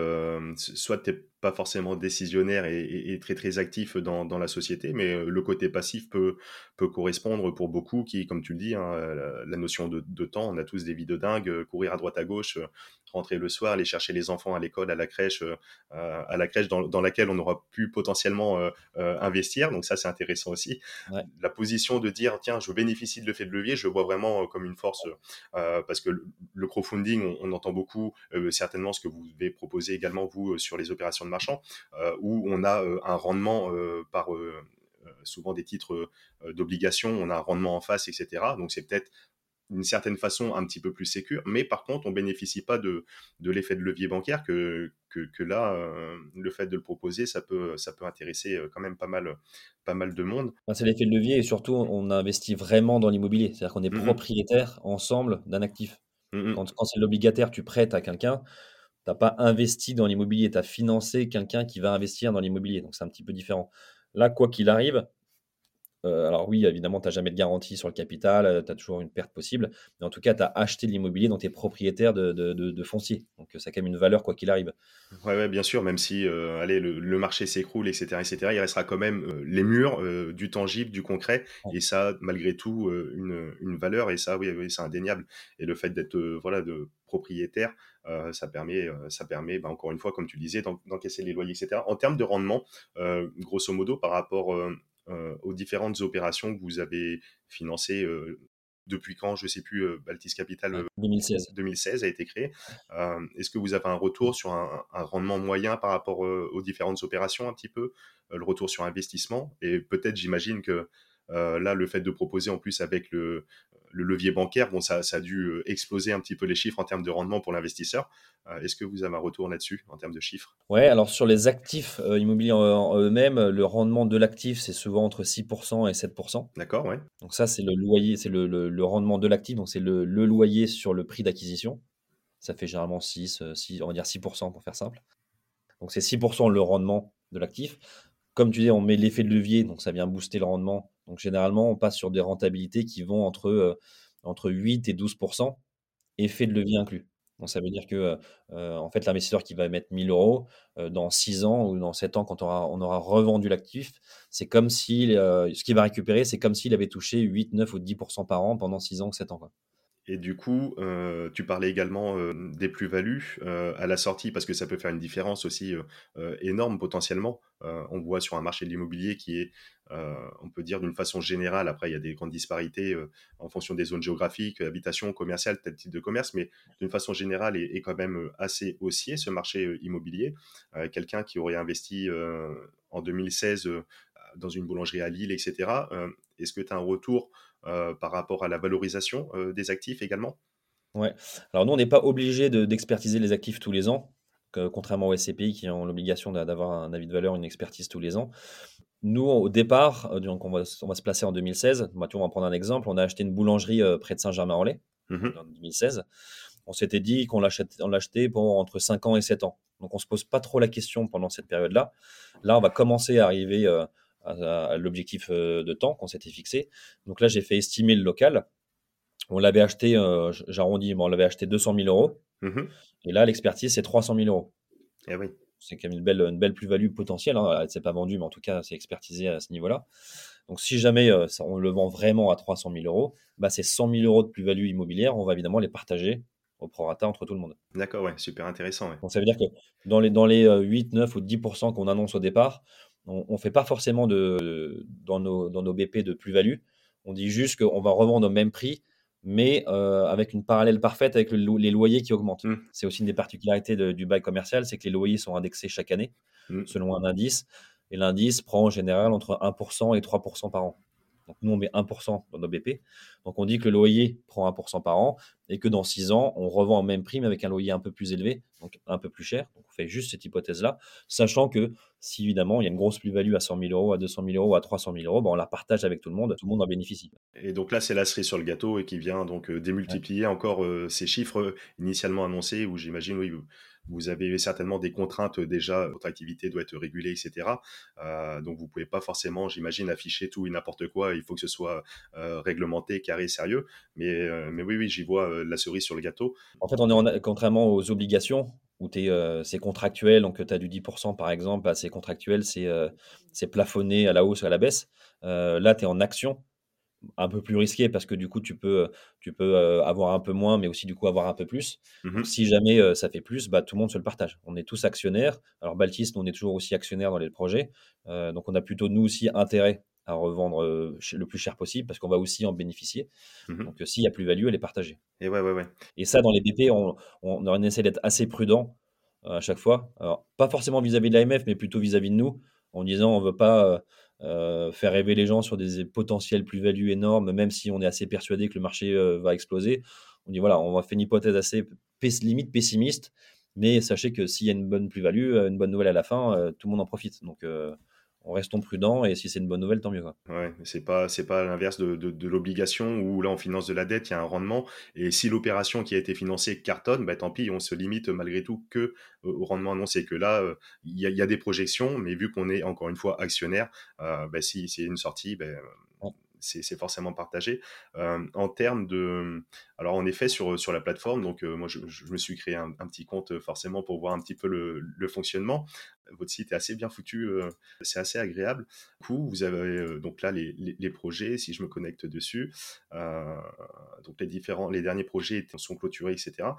soit tu pas forcément décisionnaire et, très très actif dans, dans, la société, mais euh, le côté passif peut, peut correspondre pour beaucoup qui, comme tu le dis, hein, la, notion de, de, temps, on a tous des vies de dingue, euh, courir à droite à gauche, euh, rentrer le soir, aller chercher les enfants à l'école, à la crèche, à la crèche dans, dans, laquelle on aura pu potentiellement investir. Donc ça, c'est intéressant aussi. La position de dire, tiens, je bénéficie de l'effet de levier, je le vois vraiment comme une force parce que le, crowdfunding, on, on, entend beaucoup certainement ce que vous devez proposer également, vous, sur les opérations de marchand, euh, où on a euh, un rendement euh, par souvent des titres d'obligation, on a un rendement en face, etc. Donc c'est peut-être d'une certaine façon un petit peu plus sécure, mais par contre, on bénéficie pas de, de l'effet de levier bancaire que, que, là, le fait de le proposer, ça peut, ça peut intéresser quand même pas mal, pas mal de monde. C'est l'effet de levier et surtout, on investit vraiment dans l'immobilier, c'est-à-dire qu'on est, mmh propriétaire ensemble d'un actif. Mmh quand, quand c'est l'obligataire, tu prêtes à quelqu'un, tu n'as pas investi dans l'immobilier, tu as financé quelqu'un qui va investir dans l'immobilier. Donc c'est un petit peu différent. Là, quoi qu'il arrive, euh, alors oui, évidemment, tu n'as jamais de garantie sur le capital, euh, tu as toujours une perte possible, mais en tout cas, tu as acheté de l'immobilier, donc tu es propriétaire de, foncier. Donc ça a quand même une valeur quoi qu'il arrive. Ouais, ouais, bien sûr, même si allez, le, marché s'écroule, etc., etc., il restera quand même les murs du tangible, du concret, et ça, malgré tout, une, une, valeur, et ça, oui, oui c'est indéniable. Et le fait d'être voilà, de propriétaire, ça permet, ça permet bah, encore une fois, comme tu disais, d'encaisser les loyers, etc. En termes de rendement, grosso modo, par rapport aux différentes opérations que vous avez financées depuis quand, je ne sais plus, Baltis Capital 2016. 2016 a été créé. Est-ce que vous avez un retour sur un, rendement moyen par rapport aux différentes opérations un petit peu, le retour sur investissement? Et peut-être, j'imagine que là, le fait de proposer en plus avec le, le levier bancaire, bon, ça, ça, a dû euh, exploser un petit peu les chiffres en termes de rendement pour l'investisseur. Euh, est-ce que vous avez un retour là-dessus en termes de chiffres? Ouais, alors sur les actifs euh, immobiliers en, eux-mêmes, le rendement de l'actif, c'est souvent entre 6% et 7%. D'accord, ouais. Donc ça, c'est le loyer, c'est le, le, rendement de l'actif, donc c'est le, le, loyer sur le prix d'acquisition. Ça fait généralement 6, 6, on va dire 6% pour faire simple. Donc c'est 6% le rendement de l'actif. Comme tu dis, on met l'effet de levier, donc ça vient booster le rendement donc généralement, on passe sur des rentabilités qui vont entre, euh, entre 8 et 12% effet de levier inclus. Donc ça veut dire que euh, en fait, l'investisseur qui va mettre 1000 euros euh, dans 6 ans ou dans 7 ans, quand on aura, revendu l'actif, c'est comme si ce qu'il va récupérer, c'est comme s'il avait touché 8, 9 ou 10% par an pendant 6 ans ou 7 ans. Et du coup, euh, tu parlais également euh, des plus-values euh, à la sortie, parce que ça peut faire une différence aussi énorme potentiellement. on voit sur un marché de l'immobilier qui est, on peut dire d'une façon générale, après il y a des grandes disparités en fonction des zones géographiques, habitation, commerciale, tel type de commerce, mais d'une façon générale est, quand même assez haussier ce marché immobilier. Quelqu'un qui aurait investi en 2016 dans une boulangerie à Lille, etc. Est-ce que tu as un retour par rapport à la valorisation euh, des actifs également Ouais. Alors nous, on n'est pas obligé d'expertiser les actifs tous les ans, contrairement aux SCPI qui ont l'obligation d'avoir un avis de valeur, une expertise tous les ans. Nous, au départ, euh, donc on, va, on va se placer en 2016. Bah, on va prendre un exemple. On a acheté une boulangerie près de Saint-Germain-en-Laye mmh en 2016. On s'était dit qu'on l'achetait pour entre 5 ans et 7 ans. Donc on ne se pose pas trop la question pendant cette période-là. Là, on va commencer à arriver à, l'objectif euh, de temps qu'on s'était fixé. Donc là, j'ai fait estimer le local. On l'avait acheté, euh, j'arrondis, on l'avait acheté 200 000 euros. Mmh Et là, l'expertise, c'est 300 000 euros. Eh oui. C'est quand même une belle, une belle plus-value potentielle. Hein. Elle ne s'est pas vendue, mais en tout cas, c'est expertisé à ce niveau-là. Donc, si jamais euh, on le vend vraiment à 300 000 euros, bah, c'est 100 000 euros de plus-value immobilière. On va évidemment les partager au prorata entre tout le monde. D'accord, ouais, super intéressant. Donc, ça veut dire que dans les, dans les 8, 9 ou 10% qu'on annonce au départ, on ne fait pas forcément de, dans, nos, dans nos BP de plus-value. On dit juste qu'on va revendre au même prix, mais euh, avec une parallèle parfaite avec les loyers qui augmentent. Mmh. C'est aussi une des particularités du bail commercial, c'est que les loyers sont indexés chaque année mmh. selon un indice. Et l'indice prend en général entre 1% et 3% par an. Donc nous, on met 1% dans nos BP. Donc on dit que le loyer prend 1% par an et que dans 6 ans, on revend au même prix mais avec un loyer un peu plus élevé, donc un peu plus cher. Donc on fait juste cette hypothèse-là, sachant que si évidemment il y a une grosse plus-value à 100 000 euros, à 200 000 euros, à 300 000 euros, ben, on la partage avec tout le monde, tout le monde en bénéficie. Et donc là, c'est la cerise sur le gâteau et qui vient donc euh, démultiplier encore euh, ces chiffres euh, initialement annoncés où j'imagine, oui, vous avez certainement des contraintes déjà, votre activité doit être régulée, etc. Euh, donc vous pouvez pas forcément, j'imagine, afficher tout et n'importe quoi. Il faut que ce soit euh, réglementé, carré, sérieux. Mais, euh, mais oui, oui, j'y vois la cerise sur le gâteau. En fait, on est contrairement aux obligations où c'est contractuel, donc tu as du 10% par exemple, bah, c'est contractuel, c'est plafonné à la hausse ou à la baisse. là, tu es en action un peu plus risqué parce que du coup tu peux tu peux avoir un peu moins mais aussi du coup avoir un peu plus. Mmh si jamais ça fait plus bah tout le monde se le partage. On est tous actionnaires. Alors Baltis on est toujours aussi actionnaires dans les projets. Donc on a plutôt nous aussi intérêt à revendre le plus cher possible parce qu'on va aussi en bénéficier. Mmh donc s'il y a plus-value elle est partagée. Et ouais ouais ouais. Et ça dans les BP on, on, on essaie d'être assez prudent à chaque fois. Alors pas forcément vis-à-vis de l'AMF mais plutôt vis-à-vis de nous en disant on veut pas euh, faire rêver les gens sur des potentiels plus-values énormes, même si on est assez persuadé que le marché euh, va exploser. On dit voilà, on va faire une hypothèse assez limite pessimiste, mais sachez que s'il y a une bonne plus-value, euh, une bonne nouvelle à la fin, tout le monde en profite. Donc on restons prudents et si c'est une bonne nouvelle, tant mieux. Quoi. Ouais, c'est pas c'est pas l'inverse de, de, l'obligation où là on finance de la dette, il y a un rendement et si l'opération qui a été financée cartonne, bah, tant pis, on se limite malgré tout que au rendement annoncé. Que là, euh, il y, y, a des projections, mais vu qu'on est encore une fois actionnaire, euh, bah, si c'est une sortie, bah, c'est forcément partagé. en termes de... Alors en effet, sur, sur la plateforme, donc moi je, me suis créé un, petit compte forcément pour voir un petit peu le, le fonctionnement. Votre site est assez bien foutu, c'est assez agréable. Du coup, vous avez donc là les, les, projets, si je me connecte dessus, donc les différents, les derniers projets sont clôturés, etc.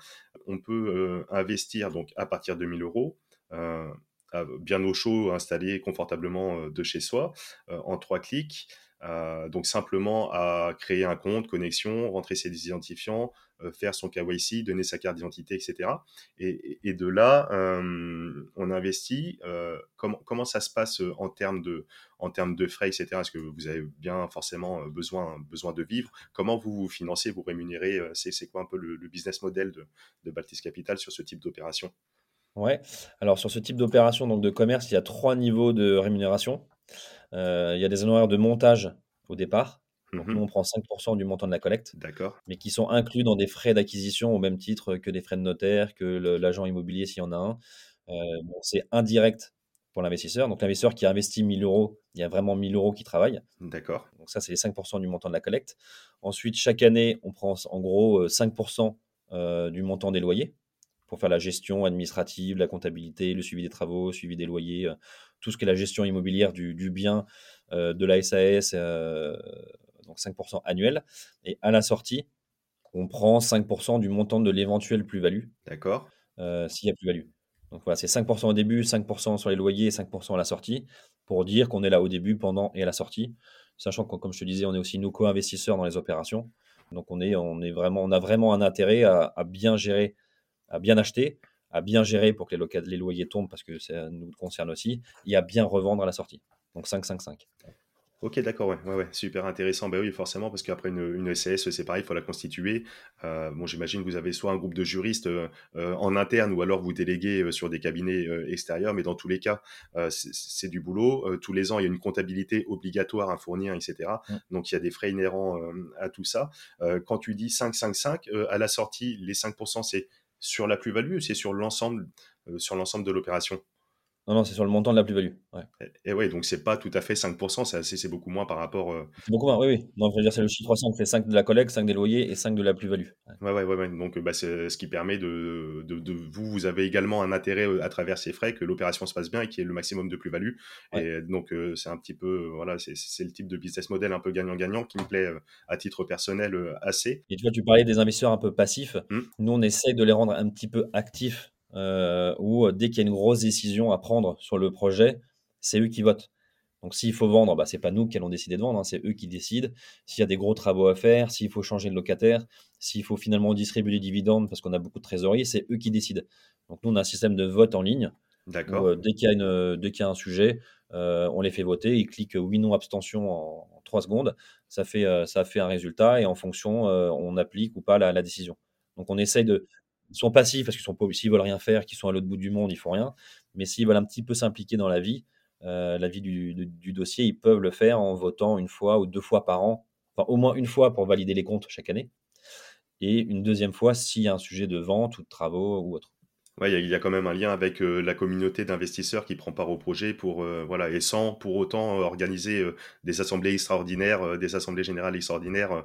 On peut investir donc à partir de 1000 euros bien au chaud, installé confortablement de chez soi, en trois clics. Donc simplement à créer un compte, connexion, rentrer ses identifiants, faire son KYC, donner sa carte d'identité, etc. Et, de là, on investit. comment, comment ça se passe en termes de, en termes de frais, etc. Est-ce que vous avez bien forcément besoin, besoin de vivre? Comment vous vous financez, vous rémunérez C'est quoi un peu le, business model de, de Baltis Capital sur ce type d'opération? Ouais. Alors sur ce type d'opération, donc de commerce, il y a trois niveaux de rémunération. Euh, il y a des honoraires de montage au départ. Donc nous, on prend 5% du montant de la collecte, D'accord. mais qui sont inclus dans des frais d'acquisition au même titre que des frais de notaire, que l'agent immobilier s'il y en a un. Euh, c'est indirect pour l'investisseur. Donc l'investisseur qui a investi 1000 euros, il y a vraiment 1000 euros qui travaillent. D'accord. Donc ça, c'est les 5% du montant de la collecte. Ensuite, chaque année, on prend en gros 5% euh, du montant des loyers pour faire la gestion administrative, la comptabilité, le suivi des travaux, le suivi des loyers, euh, tout ce qui est la gestion immobilière du, bien euh, de la SAS, euh, donc 5% annuel. Et à la sortie, on prend 5% du montant de l'éventuelle plus-value. D'accord. S'il y a plus-value. Donc voilà, c'est 5% au début, 5% sur les loyers et 5% à la sortie, pour dire qu'on est là au début, pendant et à la sortie. Sachant que, comme je te disais, on est aussi nos co-investisseurs dans les opérations. Donc on, est, on, est vraiment, on a vraiment un intérêt à, à bien gérer à bien acheter, à bien gérer pour que les, les loyers tombent parce que ça nous concerne aussi, et à bien revendre à la sortie. Donc 5-5-5. Ok, d'accord, ouais, ouais, ouais, super intéressant. Ben oui, forcément, parce qu'après une, une SAS, c'est pareil, il faut la constituer. Euh, bon, j'imagine que vous avez soit un groupe de juristes euh, euh, en interne ou alors vous déléguez sur des cabinets extérieurs, mais dans tous les cas, c'est du boulot. tous les ans, il y a une comptabilité obligatoire à fournir, etc. Donc, il y a des frais inhérents à tout ça. quand tu dis 5-5-5, à la sortie, les 5%, c'est sur la plus-value c'est sur l'ensemble euh, sur l'ensemble de l'opération non, non, c'est sur le montant de la plus-value. Et, oui, donc c'est pas tout à fait 5%, c'est, c'est beaucoup moins par rapport. Euh, c'est beaucoup moins, oui, oui. Donc, je veux dire, c'est le chiffre 5, c'est 5 de la collecte, 5 des loyers et 5 de la plus-value. Ouais, ouais, ouais. ouais. Donc, bah, c'est ce qui permet de, de, Vous, vous avez également un intérêt euh, à travers ces frais que l'opération se passe bien et qu'il y ait le maximum de plus-value. Et donc, c'est un petit peu. Voilà, c'est, c'est le type de business model un peu gagnant-gagnant qui me plaît à titre personnel assez. Et tu vois, tu parlais des investisseurs un peu passifs. Mmh. Nous, on essaye de les rendre un petit peu actifs euh, où euh, dès qu'il y a une grosse décision à prendre sur le projet, c'est eux qui votent. Donc s'il faut vendre, bah, ce n'est pas nous qui allons décider de vendre, hein, c'est eux qui décident. S'il y a des gros travaux à faire, s'il faut changer de locataire, s'il faut finalement distribuer des dividendes parce qu'on a beaucoup de trésorerie, c'est eux qui décident. Donc nous, on a un système de vote en ligne. D'accord. Euh, dès qu'il y, y, a un sujet, on les fait voter, ils cliquent oui, non, abstention en, trois 3 secondes. Ça fait, ça fait un résultat et en fonction, on applique ou pas la, la décision. Donc on essaye de, sont passifs parce qu'ils sont s'ils veulent rien faire, qu'ils sont à l'autre bout du monde, ils font rien. Mais s'ils veulent un petit peu s'impliquer dans la vie, euh, la vie du, dossier, ils peuvent le faire en votant une fois ou deux fois par an, enfin au moins une fois pour valider les comptes chaque année, et une deuxième fois s'il y a un sujet de vente ou de travaux ou autre. Ouais, il y, a quand même un lien avec euh, la communauté d'investisseurs qui prend part au projet pour euh, voilà et sans pour autant euh, organiser des assemblées extraordinaires, des assemblées générales extraordinaires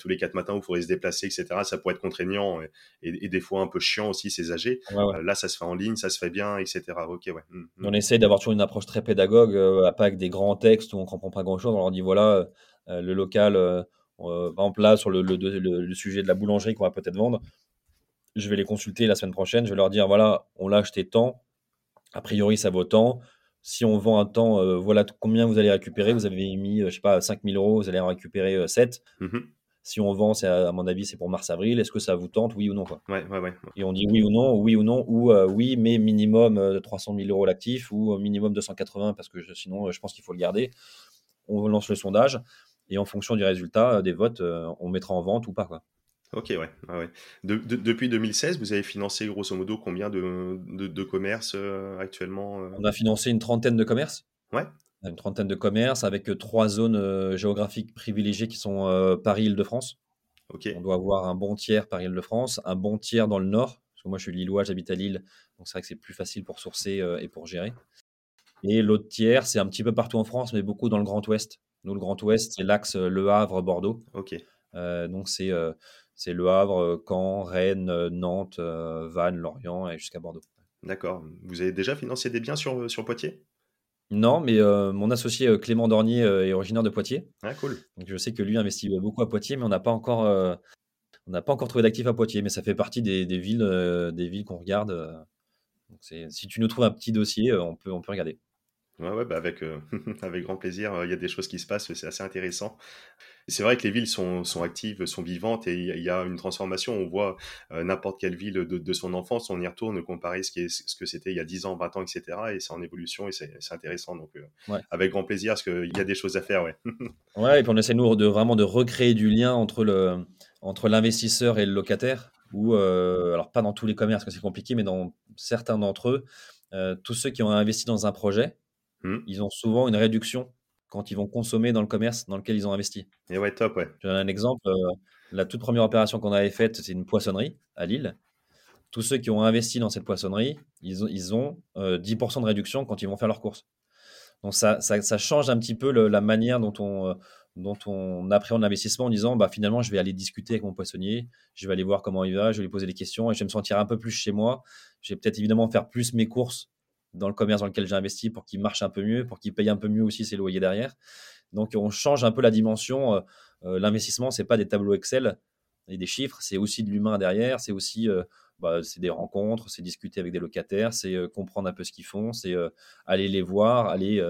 tous les quatre matins où il faudrait se déplacer, etc. Ça pourrait être contraignant et, des fois un peu chiant aussi ces âgés. là, ça se fait en ligne, ça se fait bien, etc. Ok, ouais. Mmh, mmh. On essaie d'avoir toujours une approche très pédagogue, pas avec des grands textes où on comprend pas grand chose. On leur dit voilà le local, par exemple là sur le, le sujet de la boulangerie qu'on va peut-être vendre je vais les consulter la semaine prochaine. Je vais leur dire voilà, on l'a acheté tant. A priori, ça vaut tant. Si on vend un temps, euh, voilà combien vous allez récupérer? Vous avez mis, euh, je sais pas, 5000 euros, vous allez en récupérer 7. Euh, mmh si on vend, c'est à, mon avis, c'est pour mars-avril. Est-ce que ça vous tente, oui ou non quoi? Ouais, ouais, ouais. Et on dit oui ou non, oui ou non, ou oui, mais minimum 300 000 euros l'actif, ou minimum 280, parce que sinon, je pense qu'il faut le garder. On lance le sondage, et en fonction du résultat des votes, on mettra en vente ou pas. Quoi. Ok, ouais. ouais. depuis 2016, vous avez financé grosso modo combien de, de, commerces euh, actuellement euh? On a financé une trentaine de commerces. Ouais. Une trentaine de commerces avec trois zones euh, géographiques privilégiées qui sont Paris-Île-de-France. Ok. On doit avoir un bon tiers Paris-Île-de-France, un bon tiers dans le nord, parce que moi je suis lillois, j'habite à Lille, donc c'est vrai que c'est plus facile pour sourcer et pour gérer. Et l'autre tiers, c'est un petit peu partout en France, mais beaucoup dans le Grand Ouest. Nous, le Grand Ouest, c'est l'axe Le Havre-Bordeaux. Ok. donc, c'est c'est Le Havre, Caen, Rennes, Nantes, Vannes, Lorient et jusqu'à Bordeaux. D'accord. Vous avez déjà financé des biens sur, sur Poitiers? Non, mais mon associé Clément Dornier est originaire de Poitiers. Ah, cool. Donc je sais que lui investit beaucoup à Poitiers, mais on n'a pas encore, on n'a pas encore trouvé d'actifs à Poitiers, mais ça fait partie des, villes, des villes qu'on regarde. Donc si tu nous trouves un petit dossier, on peut, on peut regarder. Ouais, ouais bah avec, avec grand plaisir. Il y a des choses qui se passent, c'est assez intéressant c'est vrai que les villes sont, sont, actives, sont vivantes et il y a une transformation. On voit euh, n'importe quelle ville de, de, son enfance, on y retourne, comparer ce, qui est, ce que c'était il y a 10 ans, 20 ans, etc. Et c'est en évolution et c'est intéressant. Donc, euh, avec grand plaisir, parce qu'il y a des choses à faire. Ouais, ouais et puis on essaie, nous, de vraiment de recréer du lien entre le entre l'investisseur et le locataire. Ou, euh, alors, pas dans tous les commerces, que c'est compliqué, mais dans certains d'entre eux, tous ceux qui ont investi dans un projet, mmh. ils ont souvent une réduction quand ils vont consommer dans le commerce dans lequel ils ont investi. Et ouais, top, ouais. Je donne un exemple. Euh, la toute première opération qu'on avait faite, c'est une poissonnerie à Lille. Tous ceux qui ont investi dans cette poissonnerie, ils ont, ils ont 10% euh, de réduction quand ils vont faire leurs courses. Donc ça, ça, change un petit peu la manière dont on, euh, dont on appréhende l'investissement en disant bah, finalement, je vais aller discuter avec mon poissonnier, je vais aller voir comment il va, je vais lui poser des questions et je vais me sentir un peu plus chez moi. Je vais peut-être évidemment faire plus mes courses dans le commerce dans lequel j'ai investi pour qu'il marche un peu mieux, pour qu'il paye un peu mieux aussi ses loyers derrière. Donc on change un peu la dimension. Euh, euh, l'investissement, c'est pas des tableaux Excel et des chiffres, c'est aussi de l'humain derrière, c'est aussi euh, bah, c'est des rencontres, c'est discuter avec des locataires, c'est comprendre un peu ce qu'ils font, c'est aller les voir, aller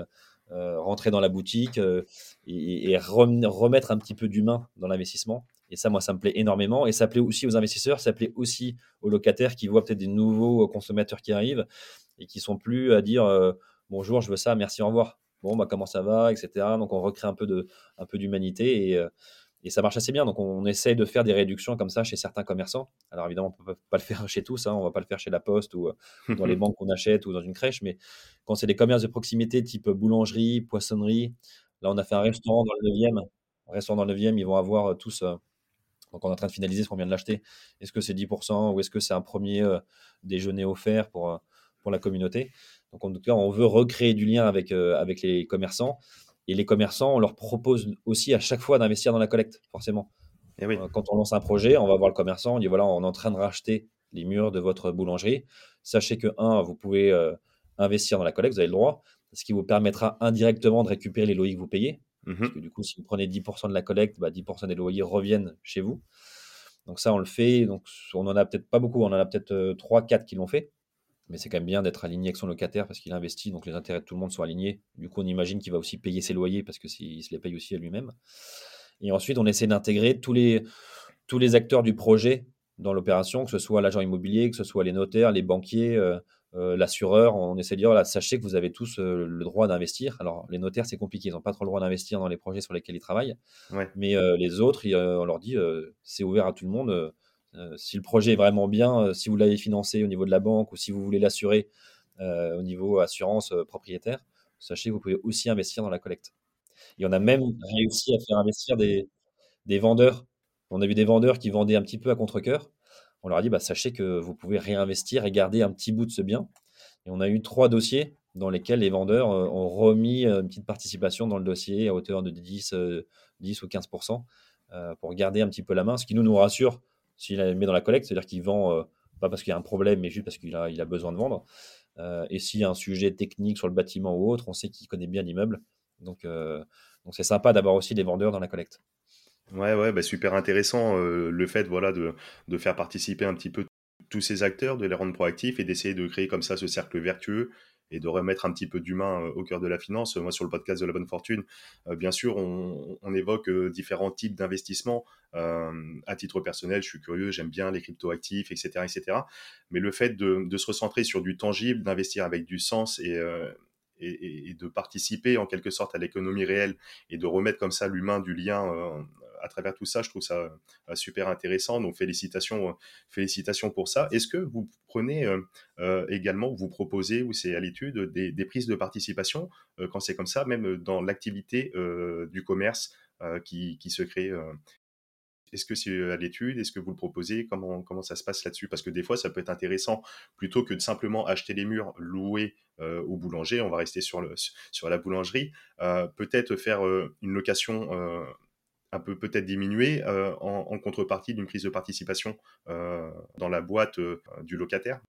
rentrer dans la boutique et, et remettre un petit peu d'humain dans l'investissement. Et ça, moi, ça me plaît énormément. Et ça plaît aussi aux investisseurs, ça plaît aussi aux locataires qui voient peut-être des nouveaux consommateurs qui arrivent et qui sont plus à dire euh, bonjour, je veux ça, merci, au revoir. Bon, bah, comment ça va, etc. Donc, on recrée un peu, de, un peu d'humanité et, euh, et ça marche assez bien. Donc, on, essaye de faire des réductions comme ça chez certains commerçants. Alors, évidemment, on ne peut pas le faire chez tous. Hein. On ne va pas le faire chez la Poste ou euh, dans les banques qu'on achète ou dans une crèche. Mais quand c'est des commerces de proximité type boulangerie, poissonnerie, là, on a fait un restaurant dans le 9e. Un restaurant dans le 9e, ils vont avoir tous. donc, on est en train de finaliser ce qu'on vient de l'acheter. Est-ce que c'est 10% ou est-ce que c'est un premier déjeuner offert pour, pour la communauté. Donc en tout cas, on veut recréer du lien avec, euh, avec les commerçants. Et les commerçants, on leur propose aussi à chaque fois d'investir dans la collecte, forcément. Et eh oui. Euh, quand on lance un projet, on va voir le commerçant, on dit voilà, on est en train de racheter les murs de votre boulangerie. Sachez que, un, vous pouvez euh, investir dans la collecte, vous avez le droit, ce qui vous permettra indirectement de récupérer les loyers que vous payez. Mmh Parce que du coup, si vous prenez 10% de la collecte, bah, 10% des loyers reviennent chez vous. Donc ça, on le fait. Donc on en a peut-être pas beaucoup, on en a peut-être 3, 4 qui l'ont fait mais c'est quand même bien d'être aligné avec son locataire parce qu'il investit, donc les intérêts de tout le monde sont alignés. Du coup, on imagine qu'il va aussi payer ses loyers parce qu'il se les paye aussi à lui-même. Et ensuite, on essaie d'intégrer tous les, tous les acteurs du projet dans l'opération, que ce soit l'agent immobilier, que ce soit les notaires, les banquiers, euh, euh, l'assureur. On essaie de dire, voilà, sachez que vous avez tous euh, le droit d'investir. Alors, les notaires, c'est compliqué, ils n'ont pas trop le droit d'investir dans les projets sur lesquels ils travaillent. Mais les autres, on leur dit, c'est ouvert à tout le monde si le projet est vraiment bien, euh, si vous l'avez financé au niveau de la banque ou si vous voulez l'assurer euh, au niveau assurance propriétaire, sachez que vous pouvez aussi investir dans la collecte. Et on a même réussi à faire investir des, des vendeurs. On a vu des vendeurs qui vendaient un petit peu à contre-coeur. On leur a dit, bah, sachez que vous pouvez réinvestir et garder un petit bout de ce bien. Et on a eu trois dossiers dans lesquels les vendeurs ont remis une petite participation dans le dossier à hauteur de 10, 10 ou 15% pour garder un petit peu la main, ce qui nous, nous rassure s'il la met dans la collecte, c'est-à-dire qu'il vend euh, pas parce qu'il y a un problème, mais juste parce qu'il a, besoin de vendre. Euh, et s'il y a un sujet technique sur le bâtiment ou autre, on sait qu'il connaît bien l'immeuble. Donc, euh, donc c'est sympa d'avoir aussi des vendeurs dans la collecte. Ouais, ouais, bah super intéressant le fait voilà, de, faire participer un petit peu tous ces acteurs, de les rendre proactifs et d'essayer de créer comme ça ce cercle vertueux et de remettre un petit peu d'humain euh, au cœur de la finance. Moi, sur le podcast de la bonne fortune, euh, bien sûr, on, évoque euh, différents types d'investissements. à titre personnel, je suis curieux, j'aime bien les crypto-actifs, etc., etc. Mais le fait de, se recentrer sur du tangible, d'investir avec du sens et, de participer en quelque sorte à l'économie réelle et de remettre comme ça l'humain du lien à travers tout ça, je trouve ça euh, super intéressant. Donc félicitations, euh, félicitations pour ça. Est-ce que vous prenez euh, également, vous proposez, ou c'est à l'étude, des, prises de participation quand c'est comme ça, même dans l'activité du commerce qui, se crée est-ce que c'est à l'étude? Est-ce que vous le proposez? Comment, comment ça se passe là-dessus? Parce que des fois, ça peut être intéressant, plutôt que de simplement acheter les murs, louer au boulanger, on va rester sur, le, sur la boulangerie, peut-être faire une location un peu peut-être diminuée en, contrepartie d'une prise de participation dans la boîte du locataire.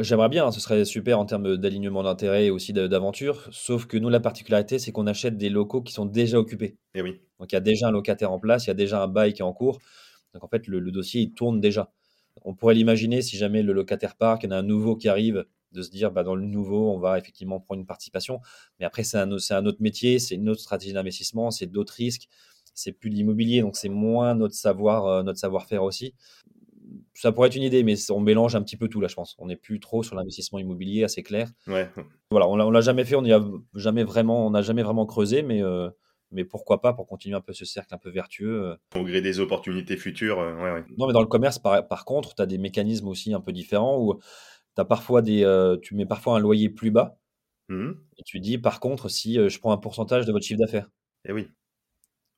J'aimerais bien, hein, ce serait super en termes d'alignement d'intérêt et aussi d'aventure. Sauf que nous, la particularité, c'est qu'on achète des locaux qui sont déjà occupés. Et eh oui. Donc il y a déjà un locataire en place, il y a déjà un bail qui est en cours. Donc en fait, le, dossier, il tourne déjà. On pourrait l'imaginer si jamais le locataire part, qu'il y en a un nouveau qui arrive, de se dire bah, dans le nouveau, on va effectivement prendre une participation. Mais après, c'est un, un autre métier, c'est une autre stratégie d'investissement, c'est d'autres risques, c'est plus de l'immobilier, donc c'est moins notre savoir, euh, notre savoir-faire aussi ça pourrait être une idée, mais on mélange un petit peu tout là, je pense. On n'est plus trop sur l'investissement immobilier, assez clair. Ouais. Voilà, on l'a jamais fait, on n'y a jamais vraiment, on n'a jamais vraiment creusé, mais euh, mais pourquoi pas pour continuer un peu ce cercle un peu vertueux. Euh. Au gré des opportunités futures, ouais, ouais. Non, mais dans le commerce, par, par contre, tu as des mécanismes aussi un peu différents où as parfois des, tu mets parfois un loyer plus bas mmh et tu dis, par contre, si je prends un pourcentage de votre chiffre d'affaires. Eh oui.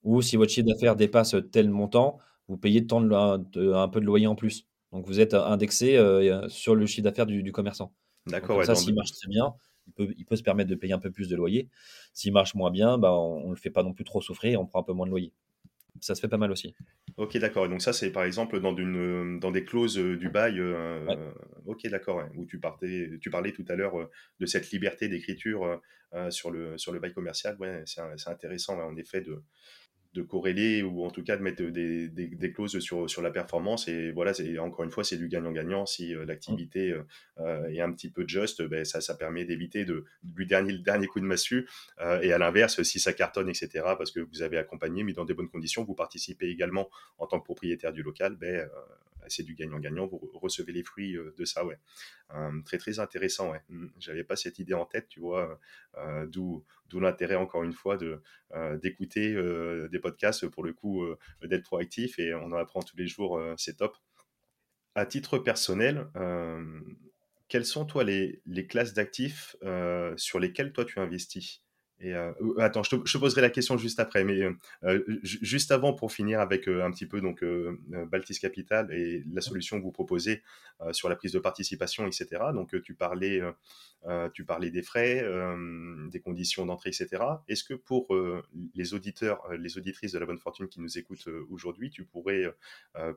Ou si votre chiffre d'affaires dépasse tel montant, vous payez tant de, un peu de loyer en plus. Donc vous êtes indexé euh, sur le chiffre d'affaires du, commerçant. D'accord. ça, s'il marche très bien, il peut, il peut, se permettre de payer un peu plus de loyer. S'il marche moins bien, bah, on ne le fait pas non plus trop souffrir, on prend un peu moins de loyer. Ça se fait pas mal aussi. Ok, d'accord. Donc ça, c'est par exemple dans, une, dans des clauses euh, du bail. Euh, ok, d'accord. Où tu, partais, tu parlais tout à l'heure de cette liberté d'écriture sur, le, sur le bail commercial. Ouais, c'est intéressant, en effet, de, de corréler ou en tout cas de mettre des, clauses sur, sur la performance. Et voilà, c'est, encore une fois, c'est du gagnant-gagnant. Si euh, l'activité euh, euh, est un petit peu juste, ben, ça, ça permet d'éviter de, du dernier, le dernier coup de massue. et à l'inverse, si ça cartonne, etc., parce que vous avez accompagné, mais dans des bonnes conditions, vous participez également en tant que propriétaire du local, ben, c'est du gagnant-gagnant, vous recevez les fruits de ça, ouais. très très intéressant, ouais. Mmh, j'avais pas cette idée en tête, tu vois, d'où d'où l'intérêt encore une fois d'écouter des podcasts pour le coup d'être proactif et on en apprend tous les jours, c'est top. À titre personnel, quelles sont toi les, les classes d'actifs sur lesquelles toi tu investis? Euh, attends, je te, poserai la question juste après, mais euh, juste avant pour finir avec un petit peu donc Baltis Capital et la solution que vous proposez sur la prise de participation, etc. Donc tu parlais, tu parlais des frais, des conditions d'entrée, etc. Est-ce que pour les auditeurs, les auditrices de la bonne fortune qui nous écoutent aujourd'hui, tu pourrais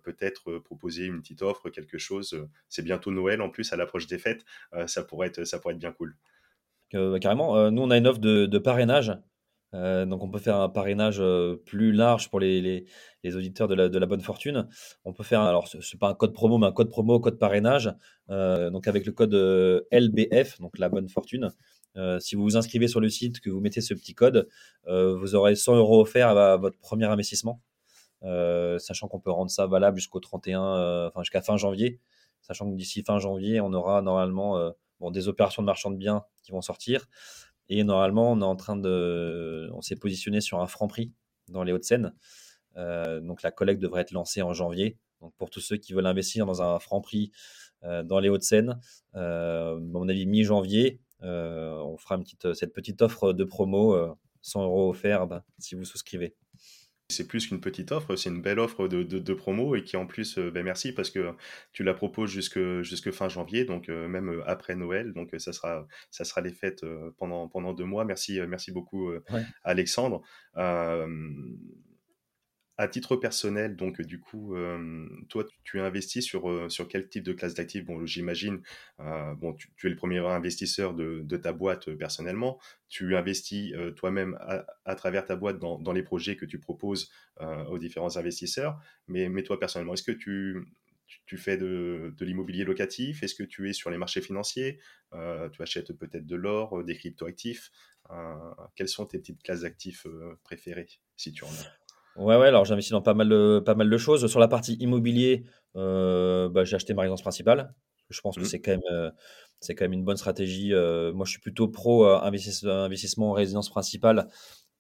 peut-être proposer une petite offre, quelque chose C'est bientôt Noël en plus à l'approche des fêtes, ça pourrait être, ça pourrait être bien cool. Bah, carrément. Euh, nous, on a une offre de, parrainage. Euh, donc, on peut faire un parrainage euh, plus large pour les, auditeurs de la, bonne fortune. On peut faire, alors, ce n'est pas un code promo, mais un code promo, code parrainage. donc, avec le code LBF, donc la bonne fortune. si vous vous inscrivez sur le site, que vous mettez ce petit code, vous aurez 100 euros offerts à, votre premier investissement. sachant qu'on peut rendre ça valable jusqu'au 31, enfin jusqu'à fin janvier. Sachant que d'ici fin janvier, on aura normalement bon, des opérations de marchand de biens qui vont sortir. Et normalement, on est en train de, on s'est positionné sur un franc prix dans les Hauts-de-Seine. Euh, donc la collecte devrait être lancée en janvier. Donc pour tous ceux qui veulent investir dans un franc prix euh, dans les Hauts-de-Seine, euh, à mon avis mi-janvier, on fera cette petite offre de promo, 100 euros offerts ben, si vous souscrivez c'est plus qu'une petite offre, c'est une belle offre de, de, promo et qui en plus, euh, ben merci parce que tu la proposes jusque, jusque fin janvier, donc euh, même euh, après Noël, donc ça sera, ça sera les fêtes pendant, pendant deux mois. Merci, merci beaucoup Alexandre à titre personnel, donc du coup, toi, tu, investis sur, sur quel type de classe d'actifs? Bon, j'imagine, tu, es le premier investisseur de, ta boîte personnellement. Tu investis toi-même à, travers ta boîte dans, les projets que tu proposes aux différents investisseurs. Mais, toi, personnellement, est-ce que tu, fais de, de l'immobilier locatif? Est-ce que tu es sur les marchés financiers? Tu achètes peut-être de l'or, des cryptoactifs. Quelles sont tes petites classes d'actifs préférées, si tu en as? Ouais, ouais, alors j'investis dans pas mal de, pas mal de choses. Sur la partie immobilier, euh, bah, j'ai acheté ma résidence principale. Je pense que mmh. c'est quand même, euh, c'est quand même une bonne stratégie. Euh, moi, je suis plutôt pro investissement en résidence principale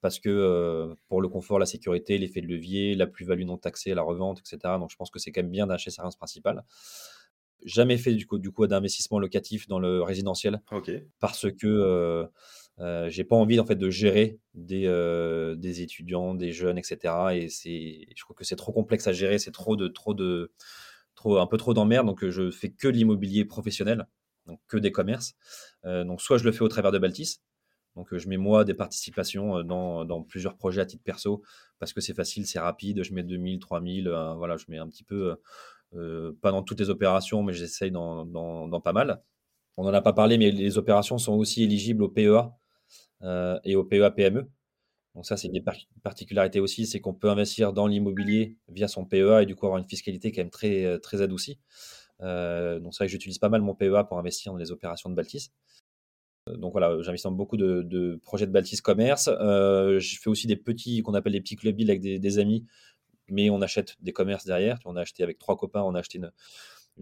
parce que pour le confort, la sécurité, l'effet de levier, la plus-value non taxée, la revente, etc. Donc, je pense que c'est quand même bien d'acheter sa résidence principale. Jamais fait du coup, du coup d'investissement locatif dans le résidentiel parce que Euh, j'ai pas envie en fait de gérer des, des étudiants, des jeunes, etc. Et c'est, je trouve que c'est trop complexe à gérer, c'est trop de, trop de, trop, un peu trop d'emmerde. Donc je fais que l'immobilier professionnel, donc que des commerces. donc soit je le fais au travers de Baltis, donc, je mets moi des participations dans, dans, plusieurs projets à titre perso parce que c'est facile, c'est rapide. Je mets 2000, 3000, voilà, je mets un petit peu, pas dans toutes les opérations, mais j'essaye dans, dans, pas mal. On n'en a pas parlé, mais les opérations sont aussi éligibles au PEA et au PEA PME. Donc, ça, c'est une particularité aussi, c'est qu'on peut investir dans l'immobilier via son PEA et du coup avoir une fiscalité quand même très, très adoucie. donc, c'est vrai que j'utilise pas mal mon PEA pour investir dans les opérations de Baltis. Donc voilà, j'investis dans beaucoup de, projets de Baltis Commerce. Euh, je fais aussi des petits, qu'on appelle des petits clubs avec des, amis, mais on achète des commerces derrière. On a acheté avec trois copains, on a acheté une,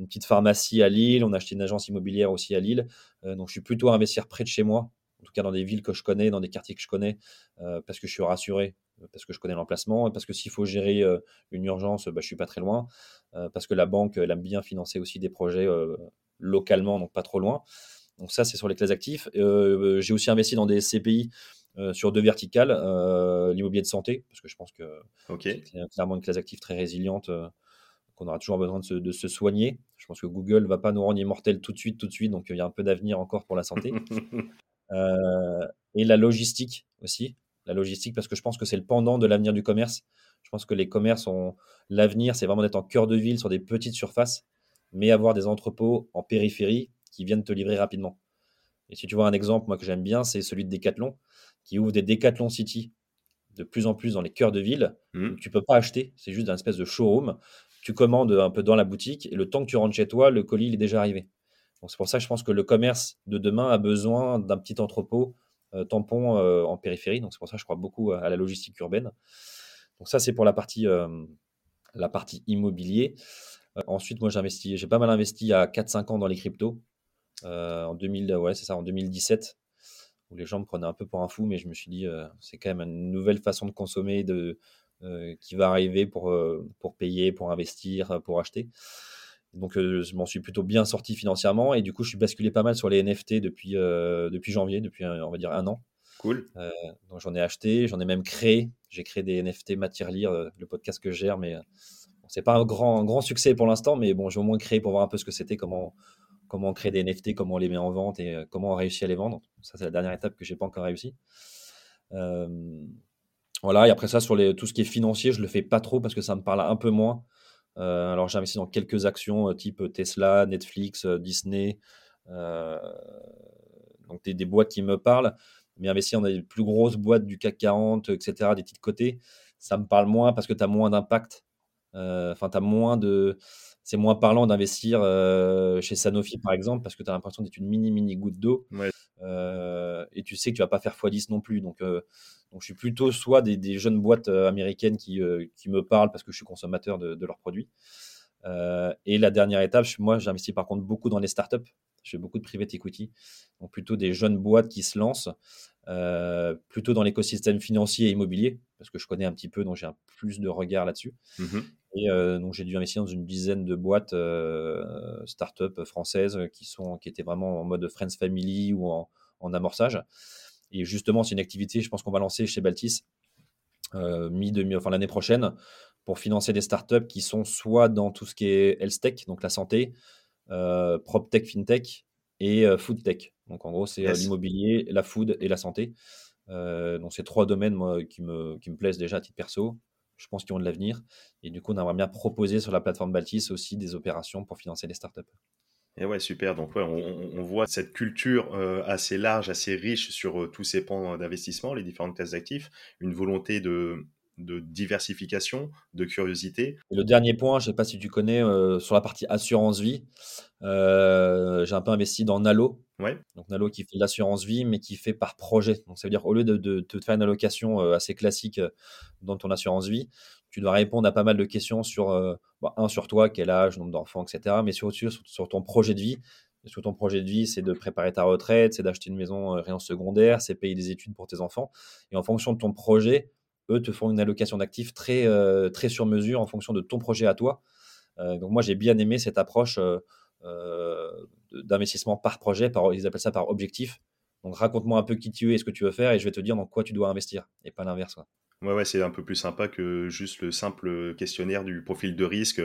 petite pharmacie à Lille, on a acheté une agence immobilière aussi à Lille. Euh, donc je suis plutôt à investir près de chez moi, en tout cas dans des villes que je connais, dans des quartiers que je connais, euh, parce que je suis rassuré, parce que je connais l'emplacement, parce que s'il faut gérer une urgence, bah, je suis pas très loin, parce que la banque, elle aime bien financer aussi des projets localement, donc pas trop loin. Donc ça, c'est sur les classes actifs. Euh, j'ai aussi investi dans des CPI euh, sur deux verticales, euh, l'immobilier de santé, parce que je pense que c'est clairement une classe active très résiliente, qu'on aura toujours besoin de se, soigner. Je pense que Google ne va pas nous rendre immortels tout de suite, tout de suite, donc il y a un peu d'avenir encore pour la santé. et la logistique aussi, la logistique, parce que je pense que c'est le pendant de l'avenir du commerce. Je pense que les commerces ont l'avenir, c'est vraiment d'être en cœur de ville sur des petites surfaces, mais avoir des entrepôts en périphérie qui viennent te livrer rapidement. Et si tu vois un exemple, moi que j'aime bien, c'est celui de Decathlon, qui ouvre des Decathlon City de plus en plus dans les cœurs de ville. Mmh. Tu peux pas acheter, c'est juste un espèce de showroom. Tu commandes un peu dans la boutique et le temps que tu rentres chez toi, le colis il est déjà arrivé. C'est pour ça que je pense que le commerce de demain a besoin d'un petit entrepôt euh, tampon euh, en périphérie. Donc c'est pour ça que je crois beaucoup à la logistique urbaine. Donc ça c'est pour la partie, euh, la partie immobilier. ensuite, moi j'ai j'ai pas mal investi a 4-5 ans dans les cryptos. En 2000, ouais, c'est ça, en 2017, où les gens me prenaient un peu pour un fou, mais je me suis dit, c'est quand même une nouvelle façon de consommer de, qui va arriver pour, pour payer, pour investir, pour acheter. Donc, je m'en suis plutôt bien sorti financièrement et du coup, je suis basculé pas mal sur les NFT depuis, depuis janvier, depuis on va dire un an. Cool. donc, j'en ai acheté, j'en ai même créé. J'ai créé des NFT Matière Lire, le podcast que je gère, mais c'est pas un grand, grand succès pour l'instant, mais bon, j'ai au moins créé pour voir un peu ce que c'était, comment, comment on crée des NFT, comment on les met en vente et euh, comment on réussit à les vendre. Ça, c'est la dernière étape que j'ai pas encore réussi. Euh, voilà, et après ça, sur les, tout ce qui est financier, je le fais pas trop parce que ça me parle un peu moins. Euh, alors, j'ai investi dans quelques actions type Tesla, Netflix, Disney, donc des, boîtes qui me parlent. Mais investir dans des plus grosses boîtes du CAC 40, etc., des titres côtés, ça me parle moins parce que tu as moins d'impact. Enfin, tu moins de c'est moins parlant d'investir euh, chez Sanofi, par exemple, parce que tu as l'impression d'être une mini, mini goutte d'eau. Euh, et tu sais que tu vas pas faire x10 non plus. Donc, euh, donc je suis plutôt soit des, jeunes boîtes américaines qui, qui, me parlent parce que je suis consommateur de, leurs produits. Et la dernière étape, moi, j'investis par contre beaucoup dans les startups. Je fais beaucoup de private equity. Donc, plutôt des jeunes boîtes qui se lancent, plutôt dans l'écosystème financier et immobilier, parce que je connais un petit peu, donc j'ai un plus de regard là-dessus. Mmh et euh, donc j'ai dû investir dans une dizaine de boîtes euh, start-up françaises qui, sont, qui étaient vraiment en mode Friends Family ou en, amorçage. Et justement, c'est une activité, je pense qu'on va lancer chez Baltis euh, mi enfin l'année prochaine pour financer des startups qui sont soit dans tout ce qui est health tech, donc la santé, euh, prop tech, fintech et food tech. Donc en gros, c'est l'immobilier, la food et la santé. donc c'est trois domaines moi, qui, me, qui me plaisent déjà à titre perso je pense, qu'ils ont de l'avenir. Et du coup, on aimerait bien proposer sur la plateforme Baltis aussi des opérations pour financer les startups. Et ouais, super. Donc, ouais, on, voit cette culture euh, assez large, assez riche sur euh, tous ces pans d'investissement, les différentes classes d'actifs, une volonté de, de diversification, de curiosité. Et le dernier point, je ne sais pas si tu connais, euh, sur la partie assurance vie, j'ai un peu investi dans Nalo. Ouais. Donc Nalo qui fait de l'assurance vie, mais qui fait par projet. Donc ça veut dire au lieu de, te faire une allocation assez classique dans ton assurance vie, tu dois répondre à pas mal de questions sur, bah, un, sur toi, quel âge, nombre d'enfants, etc. Mais sur, sur, sur ton projet de vie. sur ton projet de vie, c'est de préparer ta retraite, c'est d'acheter une maison rien secondaire, c'est payer des études pour tes enfants. Et en fonction de ton projet, eux te font une allocation d'actifs très, euh, très sur mesure en fonction de ton projet à toi. Euh, donc moi, j'ai bien aimé cette approche euh, d'investissement par projet, par, ils appellent ça par objectif. Donc raconte-moi un peu qui tu es et ce que tu veux faire et je vais te dire dans quoi tu dois investir et pas l'inverse. Ouais, ouais, c'est un peu plus sympa que juste le simple questionnaire du profil de risque.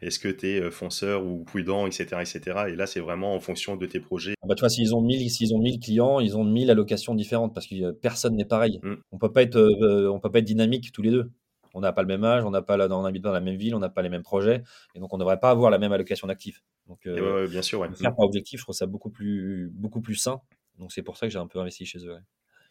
Est-ce que tu es euh, fonceur ou prudent, etc., etc. Et là, c'est vraiment en fonction de tes projets. Ah bah, tu vois, s'ils ont 1000, s'ils ont 1000 clients, ils ont 1000 allocations différentes parce que personne n'est pareil. Mmh. On peut pas être, euh, on peut pas être dynamique tous les deux. On n'a pas le même âge, on n'a pas, on habite dans la même ville, on n'a pas les mêmes projets, et donc on ne devrait pas avoir la même allocation d'actifs. Donc, euh, bien sûr, ouais. faire par objectif, je trouve ça beaucoup plus, beaucoup plus sain. Donc c'est pour ça que j'ai un peu investi chez eux.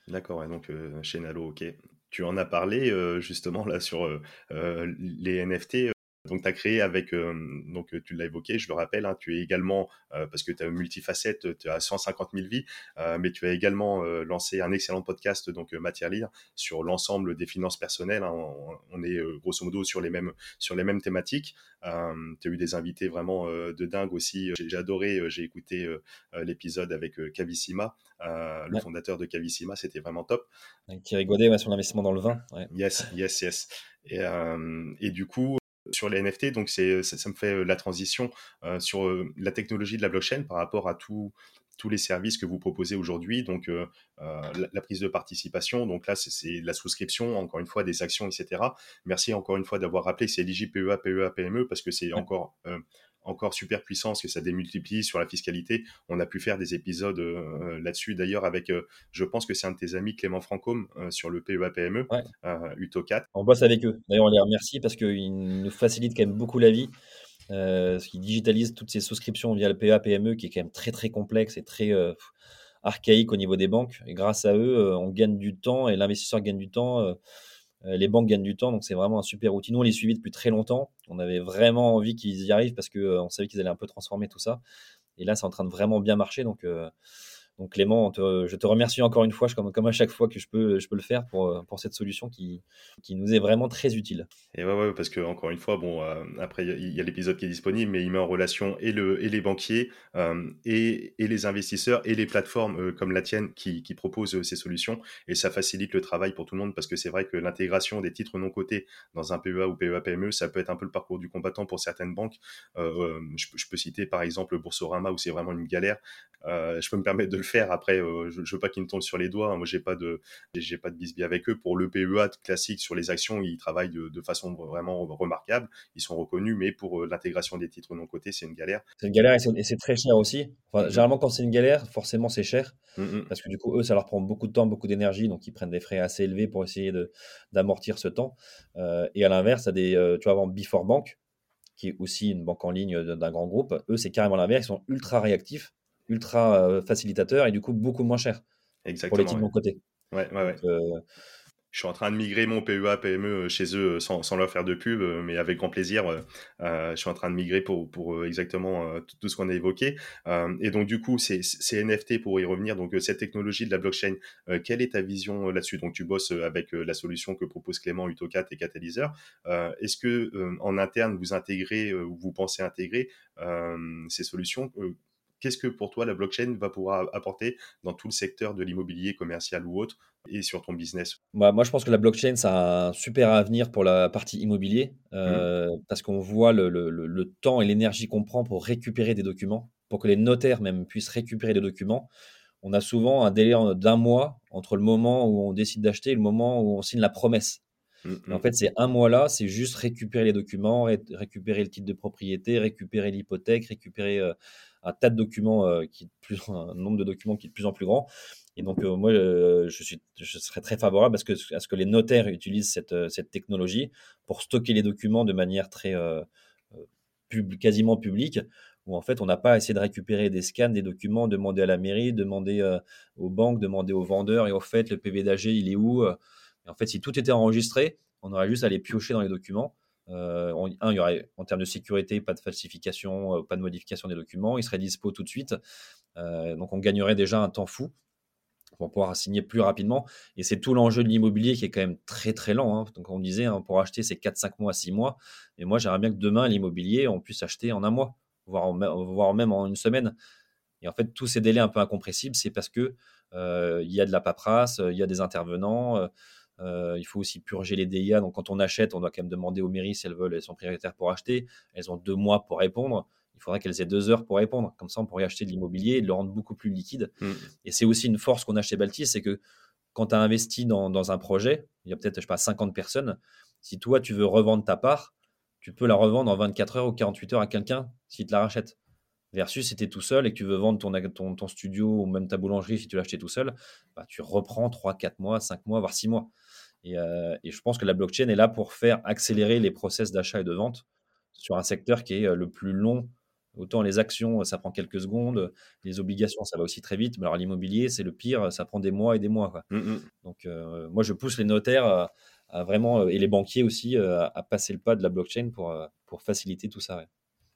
D'accord, donc chez Nalo, ok. Tu en as parlé justement là sur les NFT. Donc, tu as créé avec, donc tu l'as évoqué, je le rappelle, hein, tu es également, parce que tu as multifacette, tu as 150 000 vies, mais tu as également lancé un excellent podcast, donc Matière Lire, sur l'ensemble des finances personnelles. Hein. on, est grosso modo sur les mêmes, sur les mêmes thématiques. tu as eu des invités vraiment de dingue aussi. J'ai adoré, j'ai écouté l'épisode avec Cavissima, le fondateur de Cavissima, c'était vraiment top. Qui rigolait sur l'investissement dans le vin. Yes, yes, yes. Et, et, du coup, sur les NFT. Donc, c'est, ça, me fait euh, la transition euh, sur euh, la technologie de la blockchain par rapport à tous les services que vous proposez aujourd'hui. Donc, la, prise de participation. Donc là, c'est, la souscription, encore une fois, des actions, etc. Merci encore une fois d'avoir rappelé que c'est LIGI PEA, PEA, PME parce que c'est encore encore super puissance, que ça démultiplie sur la fiscalité. On a pu faire des épisodes euh, là-dessus d'ailleurs avec, euh, je pense que c'est un de tes amis, Clément Francôme, euh, sur le PEA-PME, UTO4. On bosse avec eux. D'ailleurs, on les remercie parce qu'ils nous facilitent quand même beaucoup la vie. parce qu'ils digitalisent toutes ces souscriptions via le PEA-PME qui est quand même très très complexe et très archaïque au niveau des banques. Et grâce à eux, on gagne du temps et l'investisseur gagne du temps euh, les banques gagnent du temps, donc c'est vraiment un super outil. Nous, on les suivait depuis très longtemps. On avait vraiment envie qu'ils y arrivent parce qu'on euh, savait qu'ils allaient un peu transformer tout ça. Et là, c'est en train de vraiment bien marcher. Donc, euh, donc Clément, je te remercie encore une fois, comme, à chaque fois que je peux, je peux le faire pour, euh, pour cette solution qui, qui nous est vraiment très utile. Et ouais, ouais parce que encore une fois, bon, euh, après il y a l'épisode qui est disponible, mais il met en relation et, le, et les banquiers euh, et, et, les investisseurs et les plateformes comme la tienne qui, qui proposent ces solutions et ça facilite le travail pour tout le monde parce que c'est vrai que l'intégration des titres non cotés dans un PEA ou PEA PME, ça peut être un peu le parcours du combattant pour certaines banques. Je, je, peux citer par exemple Boursorama où c'est vraiment une galère. je peux me permettre de faire. Après, euh, je, veux pas qu'ils me tombent sur les doigts. Moi, j'ai pas de, j'ai pas de bisbis avec eux. Pour le PEA classique sur les actions, ils travaillent de, façon vraiment remarquable. Ils sont reconnus, mais pour euh, l'intégration des titres non cotés, c'est une galère. C'est une galère et c'est très cher aussi. Enfin, mm-hmm. Généralement, quand c'est une galère, forcément, c'est cher mm-hmm. parce que du coup, eux, ça leur prend beaucoup de temps, beaucoup d'énergie, donc ils prennent des frais assez élevés pour essayer d'amortir ce temps. Euh, et à l'inverse, des, tu vas avoir Before Bank qui est aussi une banque en ligne d'un grand groupe. Eux, c'est carrément l'inverse. Ils sont ultra réactifs ultra euh, facilitateur et du coup beaucoup moins cher Exactement, pour les types de mon côté. Ouais, ouais, ouais. Euh, je suis en train de migrer mon PEA, PME euh, chez eux sans, sans leur faire de pub, mais avec grand plaisir. je suis en train de migrer pour, pour exactement tout, ce qu'on a évoqué. et donc, du coup, c'est NFT pour y revenir. Donc, cette technologie de la blockchain, quelle est ta vision là-dessus? Donc, tu bosses avec la solution que propose Clément, Utocat et Catalyseur. Est-ce que en interne, vous intégrez ou vous pensez intégrer ces solutions Qu'est-ce que pour toi la blockchain va pouvoir apporter dans tout le secteur de l'immobilier commercial ou autre et sur ton business? Bah, Moi, je pense que la blockchain, ça a un super avenir pour la partie immobilier euh, mmh. parce qu'on voit le, temps et l'énergie qu'on prend pour récupérer des documents, pour que les notaires même puissent récupérer des documents. On a souvent un délai d'un mois entre le moment où on décide d'acheter et le moment où on signe la promesse. Mmh, en mmh. fait, c'est un mois là, c'est juste récupérer les documents, récupérer le titre de propriété, récupérer l'hypothèque, récupérer euh, un tas de documents, euh, qui plus, un nombre de documents qui est de plus en plus grand. Et donc, euh, moi, euh, je, suis, je serais très favorable à ce, que, les notaires utilisent cette, cette technologie pour stocker les documents de manière très pub, quasiment publique, où en fait, on n'a pas à essayer de récupérer des scans, des documents, demander à la mairie, demander aux banques, demander aux vendeurs, et au fait, le PV d'AG, il est où et En fait, si tout était enregistré, on aurait juste à les piocher dans les documents euh, un, il y aurait en termes de sécurité pas de falsification, euh, pas de modification des documents, il serait dispo tout de suite. Euh, donc on gagnerait déjà un temps fou pour pouvoir signer plus rapidement. Et c'est tout l'enjeu de l'immobilier qui est quand même très très lent. Hein. Donc on disait, hein, pour acheter, c'est 4, 5 mois, 6 mois. Et moi, j'aimerais bien que demain, l'immobilier, on puisse acheter en un mois, voire, voire même en une semaine. Et en fait, tous ces délais un peu incompressibles, c'est parce que il y a de la paperasse, il y a des intervenants. Euh, il faut aussi purger les DIA. Donc, quand on achète, on doit quand même demander aux mairies si elles veulent, elles sont prioritaires pour acheter. Elles ont deux mois pour répondre. il faudrait qu'elles aient deux heures pour répondre. Comme ça, on pourrait acheter de l'immobilier et le rendre beaucoup plus liquide. Mmh. Et c'est aussi une force qu'on a chez Baltis, c'est que quand tu as investi dans, un projet, il y a peut-être, je sais pas, 50 personnes. Si toi, tu veux revendre ta part, tu peux la revendre en 24 heures ou 48 heures à quelqu'un s'il te la rachète. Versus si tu es tout seul et que tu veux vendre ton, ton, studio ou même ta boulangerie si tu acheté tout seul, bah, tu reprends 3, 4 mois, 5 mois, voire 6 mois. Euh, et, je pense que la blockchain est là pour faire accélérer les process d'achat et de vente sur un secteur qui est euh, le plus long. Autant les actions, ça prend quelques secondes, les obligations, ça va aussi très vite. Mais alors l'immobilier, c'est le pire, ça prend des mois et des mois. Mmh, mmh. Donc euh, moi, je pousse les notaires à, vraiment, et les banquiers aussi, à, passer le pas de la blockchain pour, pour faciliter tout ça.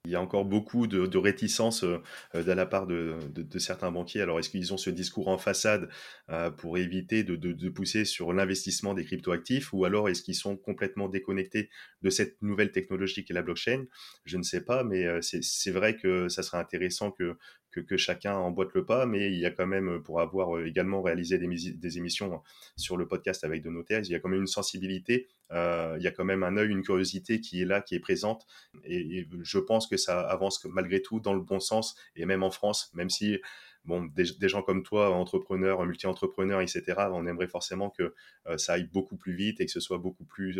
Il y a encore beaucoup de, de réticence euh, de la part de, certains banquiers. Alors, est-ce qu'ils ont ce discours en façade euh, pour éviter de, pousser sur l'investissement des cryptoactifs ou alors est-ce qu'ils sont complètement déconnectés de cette nouvelle technologie qui est la blockchain? Je ne sais pas, mais euh, c'est vrai que ça serait intéressant que, que, chacun emboîte le pas, mais il y a quand même, pour avoir également réalisé des, des émissions sur le podcast avec de notaires, il y a quand même une sensibilité euh, il y a quand même un œil, une curiosité qui est là, qui est présente. Et, je pense que ça avance malgré tout dans le bon sens. Et même en France, même si bon, des, gens comme toi, entrepreneurs, multi-entrepreneurs, etc., on aimerait forcément que euh, ça aille beaucoup plus vite et que ce soit beaucoup plus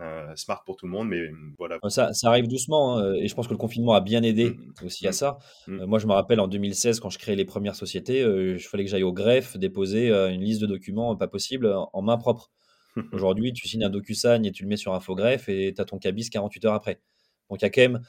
euh, smart pour tout le monde. Mais voilà. Ça, arrive doucement hein, et je pense que le confinement a bien aidé mmh. aussi à mmh. ça. Mmh. moi, je me rappelle en 2016, quand je créais les premières sociétés, il fallait que j'aille au greffe déposer une liste de documents pas possible en main propre. Aujourd'hui, tu signes un DocuSign et tu le mets sur Infogreffe et tu as ton cabis 48 heures après. Donc il y a quand même,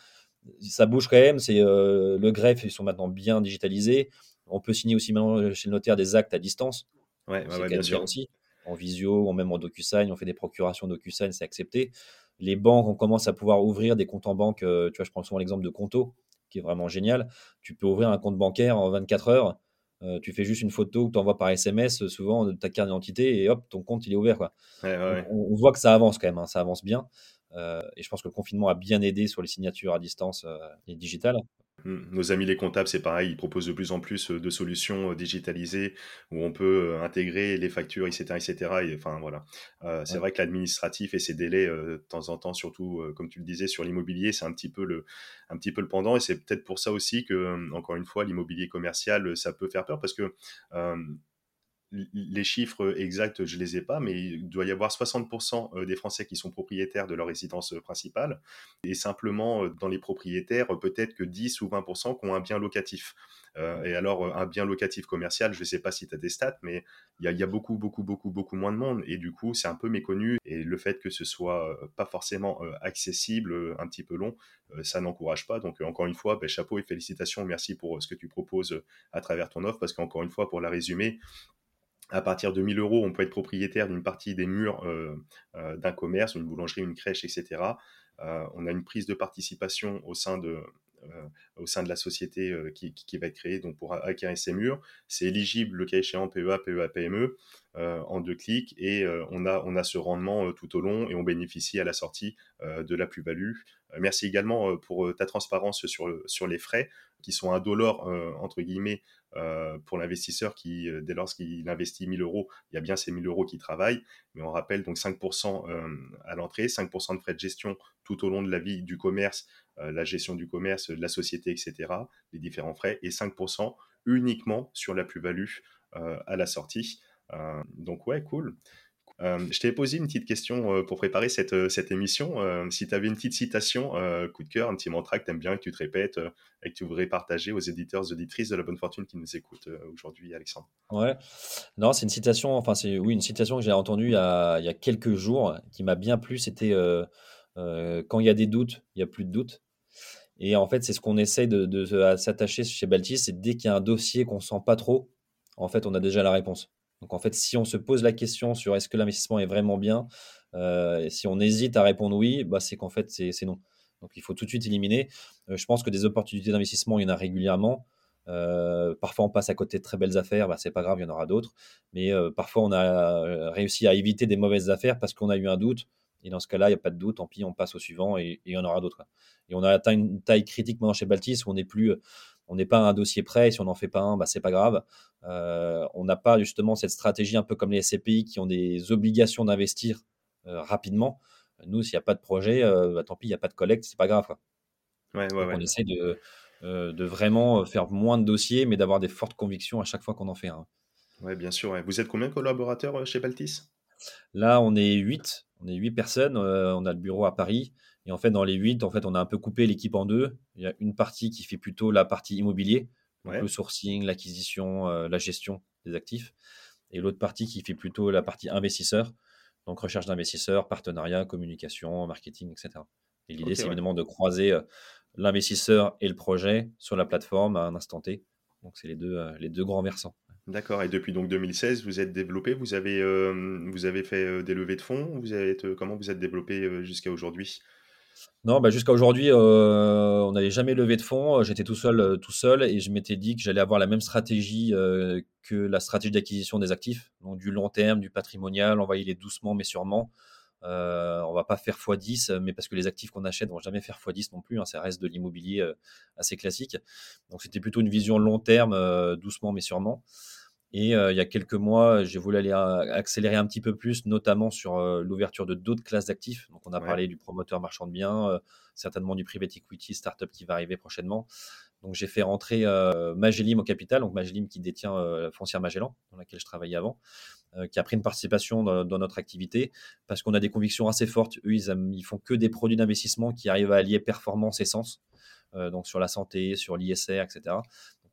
ça bouge quand même. C'est euh, le greffe, ils sont maintenant bien digitalisés. On peut signer aussi maintenant euh, chez le notaire des actes à distance. Ouais, bien sûr. Aussi, en visio ou même en DocuSign, on fait des procurations DocuSign, c'est accepté. Les banques, on commence à pouvoir ouvrir des comptes en banque. Euh, tu vois, je prends souvent l'exemple de Conto, qui est vraiment génial. Tu peux ouvrir un compte bancaire en 24 heures euh, tu fais juste une photo que tu envoies par SMS, souvent de ta carte d'identité, et hop, ton compte il est ouvert. Quoi. On, voit que ça avance quand même, hein, ça avance bien. Euh, et je pense que le confinement a bien aidé sur les signatures à distance et digitales. Mmh. Nos amis les comptables, c'est pareil, ils proposent de plus en plus de solutions digitalisées où on peut intégrer les factures, etc. etc. Et, enfin, voilà. c'est vrai que l'administratif et ses délais, de temps en temps, surtout, comme tu le disais, sur l'immobilier, c'est un, petit peu le, un petit peu le pendant. Et c'est peut-être pour ça aussi que, encore une fois, l'immobilier commercial, ça peut faire peur parce que les chiffres exacts, je les ai pas, mais il doit y avoir 60% euh, des Français qui sont propriétaires de leur résidence euh, principale. Et simplement, euh, dans les propriétaires, peut-être que 10 ou 20% qui ont un bien locatif. et alors, un bien locatif commercial, je ne sais pas si tu as des stats, mais il y, a beaucoup, beaucoup, beaucoup, beaucoup moins de monde. Et du coup, c'est un peu méconnu. Et le fait que ce soit pas forcément accessible, un petit peu long, ça n'encourage pas. Donc, encore une fois, ben, chapeau et félicitations. Merci pour ce que tu proposes à travers ton offre. Parce qu'encore une fois, pour la résumer, à partir de 1000 euros, on peut être propriétaire d'une partie des murs euh, euh, d'un commerce, une boulangerie, une crèche, etc. Euh, on a une prise de participation au sein de, au sein de la société qui, va être créée donc pour acquérir ces murs. C'est éligible le cas échéant PEA, PEA, PME en deux clics et on, a, on a ce rendement tout au long et on bénéficie à la sortie de la plus-value. merci également pour ta transparence sur, sur les frais qui sont indolores entre guillemets euh, pour l'investisseur qui, euh, dès lors qu'il investit 1000 euros, il y a bien ces 1000 euros qui travaillent. Mais on rappelle donc 5% euh, à l'entrée, 5% de frais de gestion tout au long de la vie du commerce, la gestion du commerce, de la société, etc., les différents frais, et 5% uniquement sur la plus-value à la sortie. donc ouais, cool. Euh, je t'ai posé une petite question euh, pour préparer cette, euh, cette émission. si tu avais une petite citation, coup de cœur, un petit mantra que tu aimes bien, que tu te répètes et que tu voudrais partager aux éditeurs, auditrices de la bonne fortune qui nous écoutent aujourd'hui, Alexandre? Ouais, non, c'est une citation, enfin, c'est oui, une citation que j'ai entendue il y, a, il y a, quelques jours qui m'a bien plu. C'était quand il y a des doutes, il n'y a plus de doutes. Et en fait, c'est ce qu'on essaye de, s'attacher chez Baltis, c'est dès qu'il y a un dossier qu'on sent pas trop, en fait, on a déjà la réponse. Donc en fait, si on se pose la question sur est-ce que l'investissement est vraiment bien, euh, si on hésite à répondre oui, bah, c'est qu'en fait, c'est non. Donc il faut tout de suite éliminer. Euh, je pense que des opportunités d'investissement, il y en a régulièrement. Euh, parfois, on passe à côté de très belles affaires, bah, c'est pas grave, il y en aura d'autres. Mais parfois, on a réussi à éviter des mauvaises affaires parce qu'on a eu un doute. Et dans ce cas-là, il n'y a pas de doute, tant pis, on passe au suivant et, il y en aura d'autres. Et on a atteint une taille critique maintenant chez Baltis où on n'est plus on n'est pas un dossier prêt. Si on n'en fait pas un, bah, c'est pas grave. Euh, on n'a pas justement cette stratégie un peu comme les SCPI qui ont des obligations d'investir euh, rapidement. Nous, s'il n'y a pas de projet, euh, bah, tant pis, il n'y a pas de collecte, c'est pas grave. On essaie de, de vraiment faire moins de dossiers, mais d'avoir des fortes convictions à chaque fois qu'on en fait un. Oui, bien sûr. Vous êtes combien de collaborateurs chez Baltis? Là, on est 8. On est 8 personnes. on a le bureau à Paris. Et en fait, dans les 8, en fait, on a un peu coupé l'équipe en deux. Il y a une partie qui fait plutôt la partie immobilier, le sourcing, l'acquisition, la gestion des actifs. Et l'autre partie qui fait plutôt la partie investisseur, donc recherche d'investisseurs, partenariat, communication, marketing, etc. Et l'idée, c'est évidemment de croiser l'investisseur et le projet sur la plateforme à un instant T. Donc, c'est les deux, les deux grands versants. D'accord. Et depuis donc 2016, vous êtes développé, vous avez, vous avez fait des levées de fonds. Vous êtes, comment vous êtes développé jusqu'à aujourd'hui? Non, bah jusqu'à aujourd'hui, on n'avait jamais levé de fonds. J'étais tout seul, tout seul, et je m'étais dit que j'allais avoir la même stratégie que la stratégie d'acquisition des actifs, donc du long terme, du patrimonial. On va doucement mais sûrement. Euh, on va pas faire x10, mais parce que les actifs qu'on achète vont jamais faire x10 non plus. Hein, ça reste de l'immobilier assez classique. Donc c'était plutôt une vision long terme, doucement mais sûrement. Et il y a quelques mois, j'ai voulu aller accélérer un petit peu plus, notamment sur l'ouverture de d'autres classes d'actifs. Donc, on a parlé du promoteur marchand de biens, certainement du private equity startup qui va arriver prochainement. Donc, j'ai fait rentrer Magellim au capital, donc Magellim qui détient la foncière Magellan, dans laquelle je travaillais avant, qui a pris une participation dans, notre activité parce qu'on a des convictions assez fortes. Eux, ils, ils font que des produits d'investissement qui arrivent à allier performance et sens. donc sur la santé, sur l'ISR, etc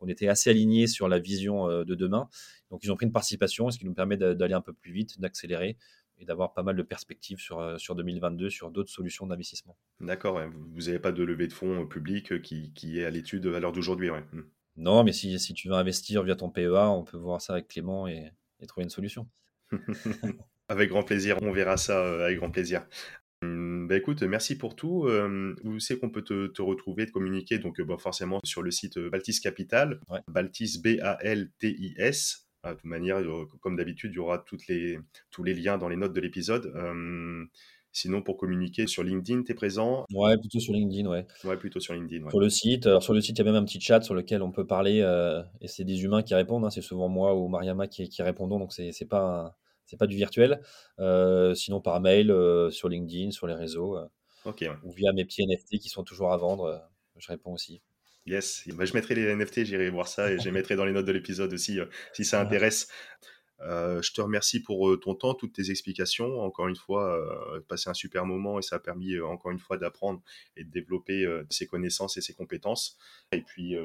on était assez alignés sur la vision euh, de demain. Donc, ils ont pris une participation, ce qui nous permet d'aller un peu plus vite, d'accélérer et d'avoir pas mal de perspectives sur, euh, sur 2022 sur d'autres solutions d'investissement. D'accord, vous n'avez pas de levée de fonds public qui, qui est à l'étude à l'heure d'aujourd'hui. Ouais. Hmm. Non, mais si, si, tu veux investir via ton PEA, on peut voir ça avec Clément et, et trouver une solution. avec grand plaisir, on verra ça euh, avec grand plaisir. Mmh, bah, écoute, merci pour tout. où c'est qu'on peut te, retrouver, te communiquer? Donc, bah, forcément sur le site Baltis Capital, Baltis B-A-L-T-I-S. De toute manière, comme d'habitude, il y aura toutes les, tous les liens dans les notes de l'épisode. Sinon, pour communiquer sur LinkedIn, tu es présent? Ouais, plutôt sur LinkedIn, ouais. Ouais, plutôt sur LinkedIn. Sur le site, alors sur le site, il y a même un petit chat sur lequel on peut parler et c'est des humains qui répondent. Hein. c'est souvent moi ou Mariama qui, qui répondons, donc c'est pas un c'est pas du virtuel. Euh, sinon par mail, euh, sur LinkedIn, sur les réseaux, euh, ou via mes petits NFT qui sont toujours à vendre, je réponds aussi. Yes, bah, je mettrai les NFT, j'irai voir ça et je les mettrai dans les notes de l'épisode aussi si ça intéresse. Euh, je te remercie pour euh, ton temps, toutes tes explications. Encore une fois, euh, passé un super moment et ça a permis euh, encore une fois d'apprendre et de développer ses connaissances et ses compétences. Et puis,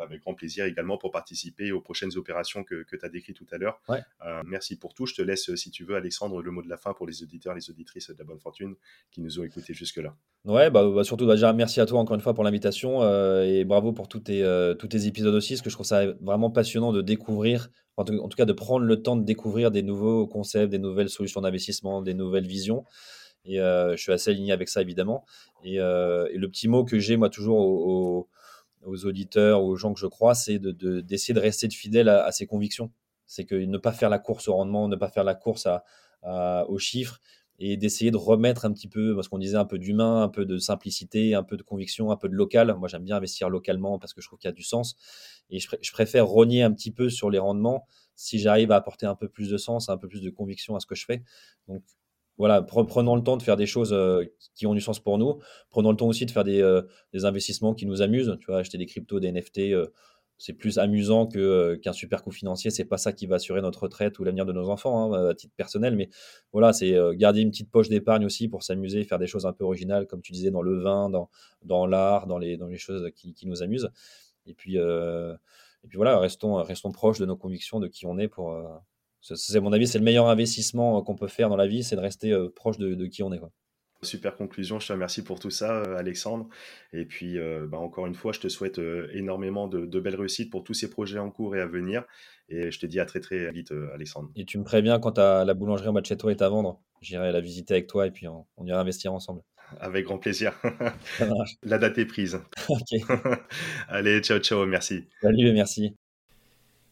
avec grand plaisir également pour participer aux prochaines opérations que, que tu as décrites tout à l'heure. merci pour tout. Je te laisse, si tu veux, Alexandre, le mot de la fin pour les auditeurs, les auditrices de la bonne fortune qui nous ont écoutés jusque-là. Ouais, bah, bah surtout, bah, déjà, merci à toi encore une fois pour l'invitation et bravo pour tous tes, tous tes épisodes aussi, parce que je trouve ça vraiment passionnant de découvrir en tout, cas de prendre le temps de découvrir des nouveaux concepts, des nouvelles solutions d'investissement, des nouvelles visions. Et euh, je suis assez aligné avec ça, évidemment. Et, euh, le petit mot que j'ai, moi, toujours aux, auditeurs, aux gens que je crois, c'est d'essayer de, de, rester fidèle à, ses convictions. C'est que ne pas faire la course au rendement, ne pas faire la course aux chiffres, et d'essayer de remettre un petit peu, parce qu'on disait un peu d'humain, un peu de simplicité, un peu de conviction, un peu de local. Moi, j'aime bien investir localement parce que je trouve qu'il y a du sens. Et je, préfère rogner un petit peu sur les rendements si j'arrive à apporter un peu plus de sens, un peu plus de conviction à ce que je fais. Donc, voilà, prenons le temps de faire des choses euh, qui ont du sens pour nous. Prenons le temps aussi de faire des, euh, des investissements qui nous amusent. Tu vois, acheter des cryptos, des NFT, euh, c'est plus amusant que, qu'un super coup financier. C'est pas ça qui va assurer notre retraite ou l'avenir de nos enfants, hein, à titre personnel. Mais voilà, c'est garder une petite poche d'épargne aussi pour s'amuser, faire des choses un peu originales, comme tu disais, dans le vin, dans, dans l'art, dans les, dans les choses qui, qui nous amusent. Et puis, et puis voilà, restons, restons proches de nos convictions, de qui on est pour. c'est mon avis, c'est le meilleur investissement qu'on peut faire dans la vie, c'est de rester proche de, qui on est. Super conclusion, je te remercie pour tout ça, euh, Alexandre. Et puis, euh, bah, encore une fois, je te souhaite euh, énormément de, belles réussites pour tous ces projets en cours et à venir. Et je te dis à très très vite, Alexandre. Et tu me préviens quand la boulangerie en bas de chez toi est à vendre. J'irai la visiter avec toi et puis on, ira investir ensemble. Avec grand plaisir. la date est prise. Allez, ciao, ciao, merci. Salut et merci.